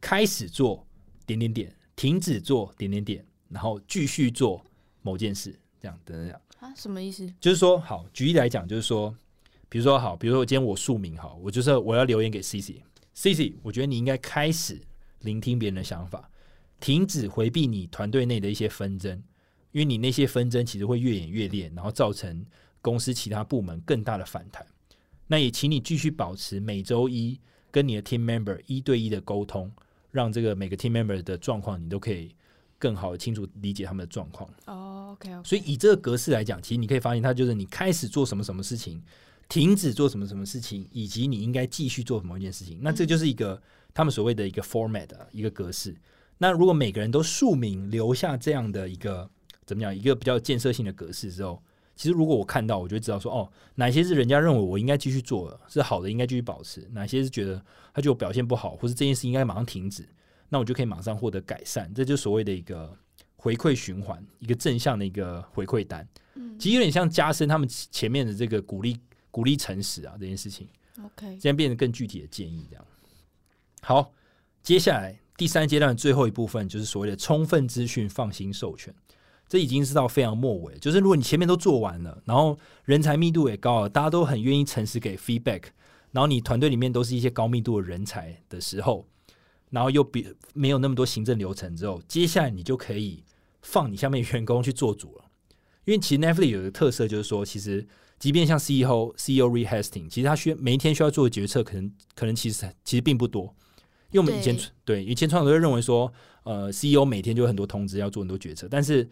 开始做点点点，停止做点点点，然后继续做某件事，这样等等这样。啊，什么意思？就是说，好，举例来讲，就是说，比如说，好，比如说我今天我署名，好，我就是我要留言给 C C，C C，我觉得你应该开始聆听别人的想法，停止回避你团队内的一些纷争，因为你那些纷争其实会越演越烈，然后造成公司其他部门更大的反弹。那也请你继续保持每周一跟你的 team member 一对一的沟通，让这个每个 team member 的状况你都可以更好的清楚理解他们的状况。哦，OK OK，所以以这个格式来讲，其实你可以发现，它就是你开始做什么什么事情，停止做什么什么事情，以及你应该继续做某一件事情。那这就是一个他们所谓的一个 format 啊一个格式。那如果每个人都署名留下这样的一个怎么讲一个比较建设性的格式之后，其实如果我看到，我就知道说，哦，哪些是人家认为我应该继续做的，是好的，应该继续保持；哪些是觉得他就表现不好，或是这件事应该马上停止，那我就可以马上获得改善。这就是所谓的一个回馈循环，一个正向的一个回馈单。嗯其实有点像加深他们前面的这个鼓励鼓励诚实啊这件事情。，OK，现在变得更具体的建议，这样。好，接下来第三阶段最后一部分就是所谓的充分资讯放心授权，这已经是到非常末尾，就是如果你前面都做完了，然后人才密度也高了，大家都很愿意诚实给 feedback，然后你团队里面都是一些高密度的人才的时候，然后又比没有那么多行政流程之后，接下来你就可以放你下面员工去做主了。因为其实 Netflix 有一个特色，就是说，其实即便像 CEO CEO Reed Hastings，其实他需每一天需要做的决策，可能可能其实其实并不多。因为我们以前对以前创始人认为说，呃，CEO 每天就有很多通知要做很多决策，但是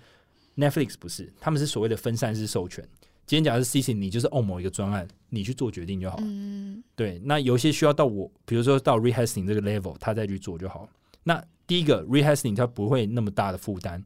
Netflix 不是，他们是所谓的分散式授权。今天假如是 C C，你就是 own 某一个专案，你去做决定就好了。嗯对，那有些需要到我，比如说到 rehasting 这个 level，他再去做就好。那第一个 rehasting 他不会那么大的负担，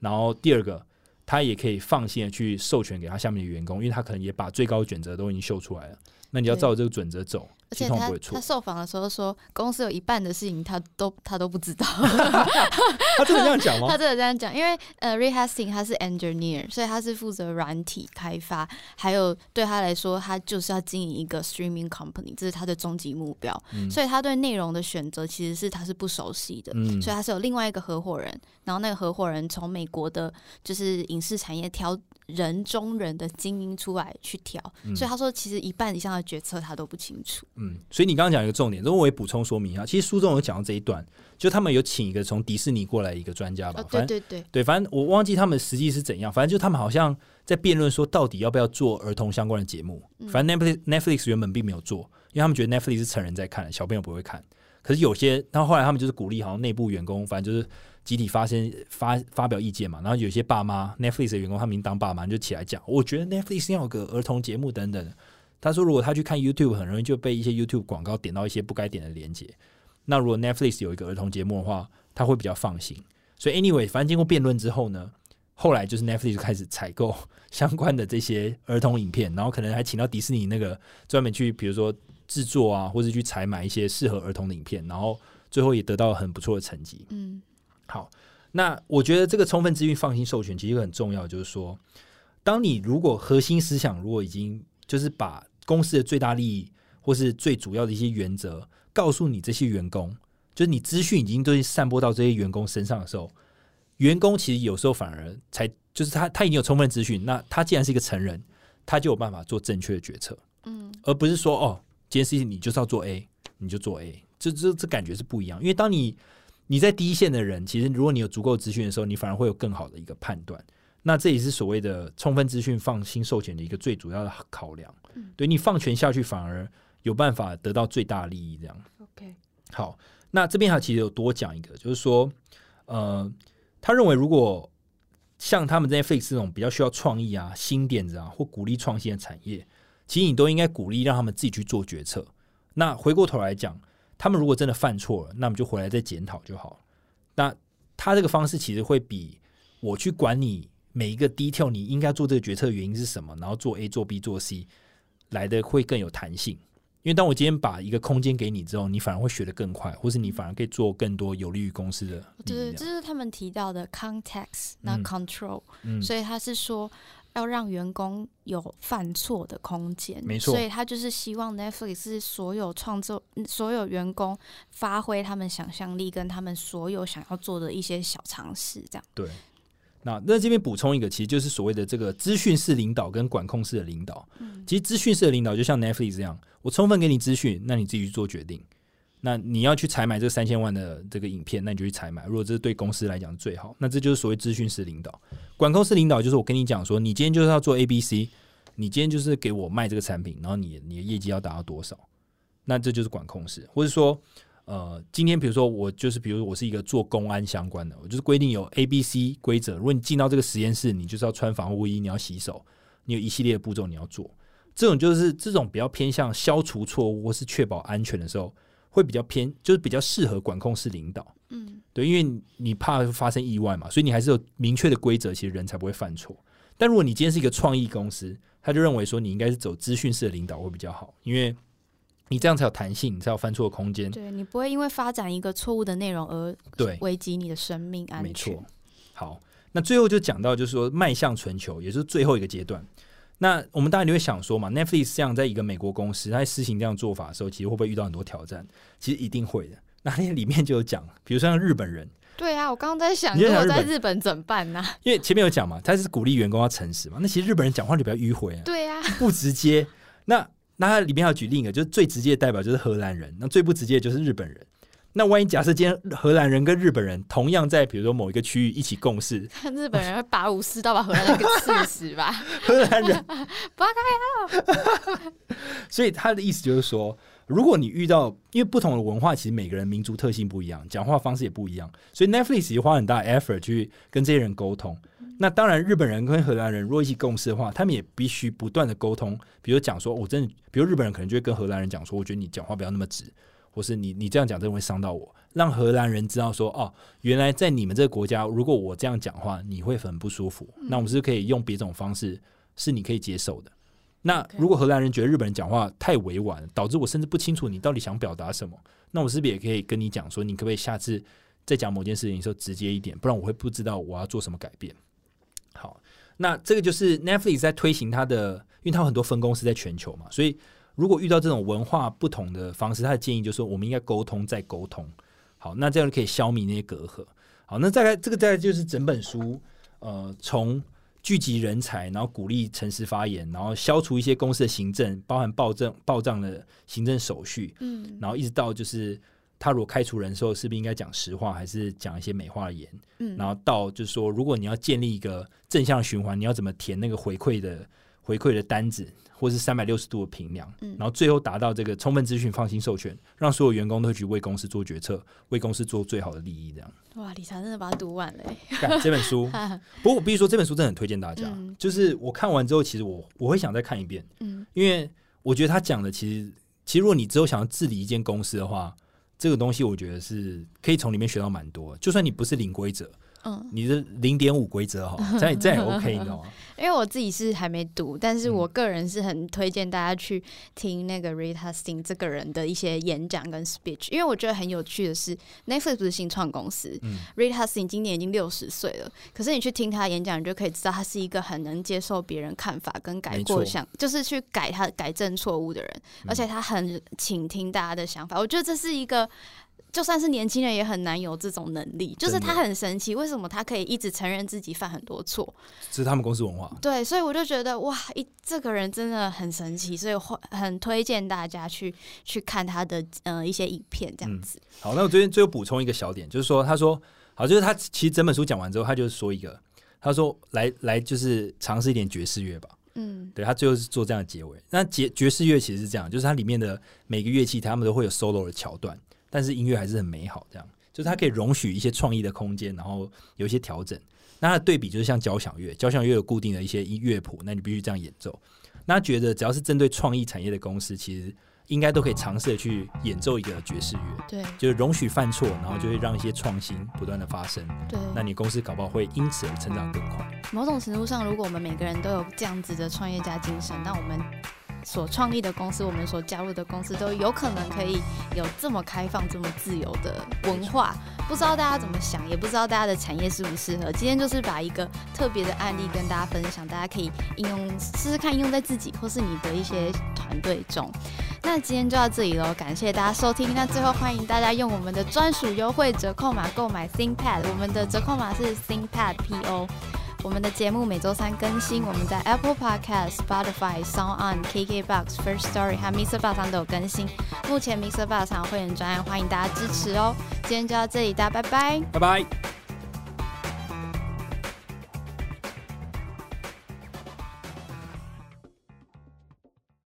然后第二个他也可以放心的去授权给他下面的员工，因为他可能也把最高准则都已经秀出来了。那你要照这个准则走，系而且他他。受访的时候说，公司有一半的事情他都他都不知道，他真的这样讲吗 他吗？真的这样讲，因为呃 r e h a s t i n g 他是 engineer，所以他是负责软体开发，还有对他来说，他就是要经营一个 streaming company，这是他的终极目标，嗯所以他对内容的选择其实是他是不熟悉的。嗯所以他是有另外一个合伙人，然后那个合伙人从美国的，就是影视产业挑人中人的精英出来去挑，嗯所以他说其实一半以上的决策他都不清楚。嗯，所以你刚刚讲一个重点，这我也补充说明一下。其实书中有讲到这一段，就他们有请一个从迪士尼过来一个专家吧，哦，反正对对对，对，反正我忘记他们实际是怎样，反正就他们好像在辩论说，到底要不要做儿童相关的节目。嗯反正 Netflix Netflix 原本并没有做，因为他们觉得 Netflix 是成人在看，小朋友不会看。可是有些，然后后来他们就是鼓励，好像内部员工，反正就是集体发声发发表意见嘛。然后有些爸妈 Netflix 的员工，他们已经当爸妈就起来讲，我觉得 Netflix 要有个儿童节目等等的。他说，如果他去看 YouTube，很容易就被一些 YouTube 广告点到一些不该点的连接。那如果 Netflix 有一个儿童节目的话，他会比较放心。所以 anyway，反正经过辩论之后呢，后来就是 Netflix 就开始采购相关的这些儿童影片，然后可能还请到迪士尼那个专门去，比如说制作啊，或者去采买一些适合儿童的影片，然后最后也得到很不错的成绩。嗯好，那我觉得这个充分资讯放心授权其实很重要，就是说，当你如果核心思想如果已经就是把公司的最大利益或是最主要的一些原则告诉你这些员工，就是你资讯已经都散播到这些员工身上的时候，员工其实有时候反而才就是他他已经有充分资讯，那他既然是一个成人，他就有办法做正确的决策。嗯而不是说哦，这件事情你就是要做 A，你就做 A，这这这感觉是不一样。因为当你你在第一线的人，其实如果你有足够资讯的时候，你反而会有更好的一个判断。那这也是所谓的充分资讯放心授权的一个最主要的考量。嗯对你放权下去，反而有办法得到最大利益。这样，OK，好，那这边还其实有多讲一个，就是说，呃，他认为如果像他们这些 Fix 这种比较需要创意啊、新点子啊或鼓励创新的产业，其实你都应该鼓励让他们自己去做决策。那回过头来讲，他们如果真的犯错了，那么就回来再检讨就好了。那他这个方式其实会比我去管你每一个 detail，你应该做这个决策的原因是什么，然后做 A 做 B 做 C 来的会更有弹性。因为当我今天把一个空间给你之后，你反而会学得更快，或是你反而可以做更多有利于公司的利对，这。是他们提到的 context，那嗯 control，、嗯，所以他是说要让员工有犯错的空间，没错所以他就是希望 Netflix 是所有创作、嗯所有员工发挥他们想象力跟他们所有想要做的一些小尝试，这样。对。那那这边补充一个，其实就是所谓的这个资讯式领导跟管控式的领导。嗯其实资讯式的领导就像 Netflix 这样，我充分给你资讯，那你自己去做决定。那你要去采买这三千万的这个影片，那你就去采买。如果这是对公司来讲最好，那这就是所谓资讯式领导。管控式领导就是我跟你讲说，你今天就是要做 A、B、C，你今天就是给我卖这个产品，然后你你的业绩要达到多少，那这就是管控式，或者说。呃，今天比如说我就是，比如我是一个做公安相关的，我就是规定有 A、B、C 规则。如果你进到这个实验室，你就是要穿防护衣，你要洗手，你有一系列的步骤你要做。这种就是这种比较偏向消除错误或是确保安全的时候，会比较偏，就是比较适合管控式领导。嗯，对，因为你怕发生意外嘛，所以你还是有明确的规则，其实人才不会犯错。但如果你今天是一个创意公司，他就认为说你应该是走资讯式的领导会比较好，因为你这样才有弹性，你才有犯错的空间。对你不会因为发展一个错误的内容而对，危及你的生命安全没错。。好，那最后就讲到就是说迈向全球，也就是最后一个阶段。那我们当然你会想说嘛，Netflix 这样在一个美国公司，它在施行这样做法的时候，其实会不会遇到很多挑战？其实一定会的。那那里面就有讲，比如说像日本人，对啊，我刚刚在想，如果在日本怎么办呢、因为前面有讲嘛，他是鼓励员工要诚实嘛。那其实日本人讲话就比较迂回啊，对啊，不直接。那那它里面还有举另一个，就是最直接的代表就是荷兰人，那最不直接的就是日本人。那万一假设今天荷兰人跟日本人同样在比如说某一个区域一起共事，日本人会把武士刀把荷兰人给刺死吧？荷兰人不要 所以他的意思就是说，如果你遇到因为不同的文化，其实每个人民族特性不一样，讲话方式也不一样，所以 Netflix 也花很大的 effort 去跟这些人沟通。那当然，日本人跟荷兰人如果一起共事的话，他们也必须不断的沟通，比如讲说，我真的，比如日本人可能就会跟荷兰人讲说，我觉得你讲话不要那么直，或是你你这样讲真的会伤到我，让荷兰人知道说，哦，原来在你们这个国家，如果我这样讲话，你会很不舒服。那我们是可以用别种方式，是你可以接受的。那如果荷兰人觉得日本人讲话太委婉，导致我甚至不清楚你到底想表达什么，那我是不是也可以跟你讲说，你可不可以下次在讲某件事情的时候直接一点，不然我会不知道我要做什么改变。好，那这个就是 Netflix 在推行它的，因为它有很多分公司在全球嘛，所以如果遇到这种文化不同的方式，他的建议就是说，我们应该沟通再沟通。好，那这样就可以消弭那些隔阂。好，那大概这个大概就是整本书，呃，从聚集人才，然后鼓励诚实发言，然后消除一些公司的行政，包含报政报账的行政手续，嗯然后一直到就是他如果开除人的时候，是不是应该讲实话，还是讲一些美化的言？嗯，然后到就是说，如果你要建立一个正向循环，你要怎么填那个回馈的回馈的单子，或是三百六十度的评量，嗯然后最后达到这个充分资讯、放心授权，让所有员工都去为公司做决策，为公司做最好的利益。这样，哇，理查真的把它读完了这本书，不过我必须说，这本书真的很推荐大家。嗯就是我看完之后，其实我我会想再看一遍，嗯因为我觉得他讲的其实，其实如果你只有想要治理一间公司的话，这个东西我觉得是可以从里面学到蛮多。就算你不是零规则，嗯，你的零点五规则哈，这样这样也 OK，你知道吗？因为我自己是还没读，但是嗯我个人是很推荐大家去听那个 Reed Hastings 这个人的一些演讲跟 speech，因为我觉得很有趣的是，Netflix 不是新创公司、嗯 r e e d Hastings 今年已经六十岁了，可是你去听他演讲，你就可以知道他是一个很能接受别人看法跟改过想，就是去改他改正错误的人，嗯而且他很倾听大家的想法。我觉得这是一个。就算是年轻人也很难有这种能力，就是他很神奇，为什么他可以一直承认自己犯很多错？这是他们公司文化。对，所以我就觉得哇，一这个人真的很神奇，所以会很推荐大家去去看他的呃一些影片这样子。好，那我最近最后补充一个小点，就是说，他说，好，就是他其实整本书讲完之后，他就说一个，他说来来就是尝试一点爵士乐吧。嗯对他最后是做这样的结尾。那爵爵士乐其实是这样，就是它里面的每个乐器，他们都会有 solo 的桥段，但是音乐还是很美好，这样就是它可以容许一些创意的空间，然后有一些调整。那它的对比就是像交响乐，交响乐有固定的一些音乐谱，那你必须这样演奏。那他觉得只要是针对创意产业的公司，其实应该都可以尝试的去演奏一个爵士乐，对就是容许犯错，然后就会让一些创新不断的发生。对，那你公司搞不好会因此而成长更快。某种程度上，如果我们每个人都有这样子的创业家精神，那我们所创立的公司，我们所加入的公司，都有可能可以有这么开放、这么自由的文化。不知道大家怎么想，也不知道大家的产业适不适合。今天就是把一个特别的案例跟大家分享，大家可以应用试试看，应用在自己或是你的一些团队中。那今天就到这里喽，感谢大家收听。那最后欢迎大家用我们的专属优惠折扣码购买 ThinkPad，我们的折扣码是 ThinkPad PO。我们的节目每周三更新，我们在 Apple Podcast、Spotify、Sound On、KKBox、First Story 和 Mr. b o 上都有更新。目前 Mr. b o 上会员专案，欢迎大家支持哦。今天就到这里，大家拜拜。拜拜。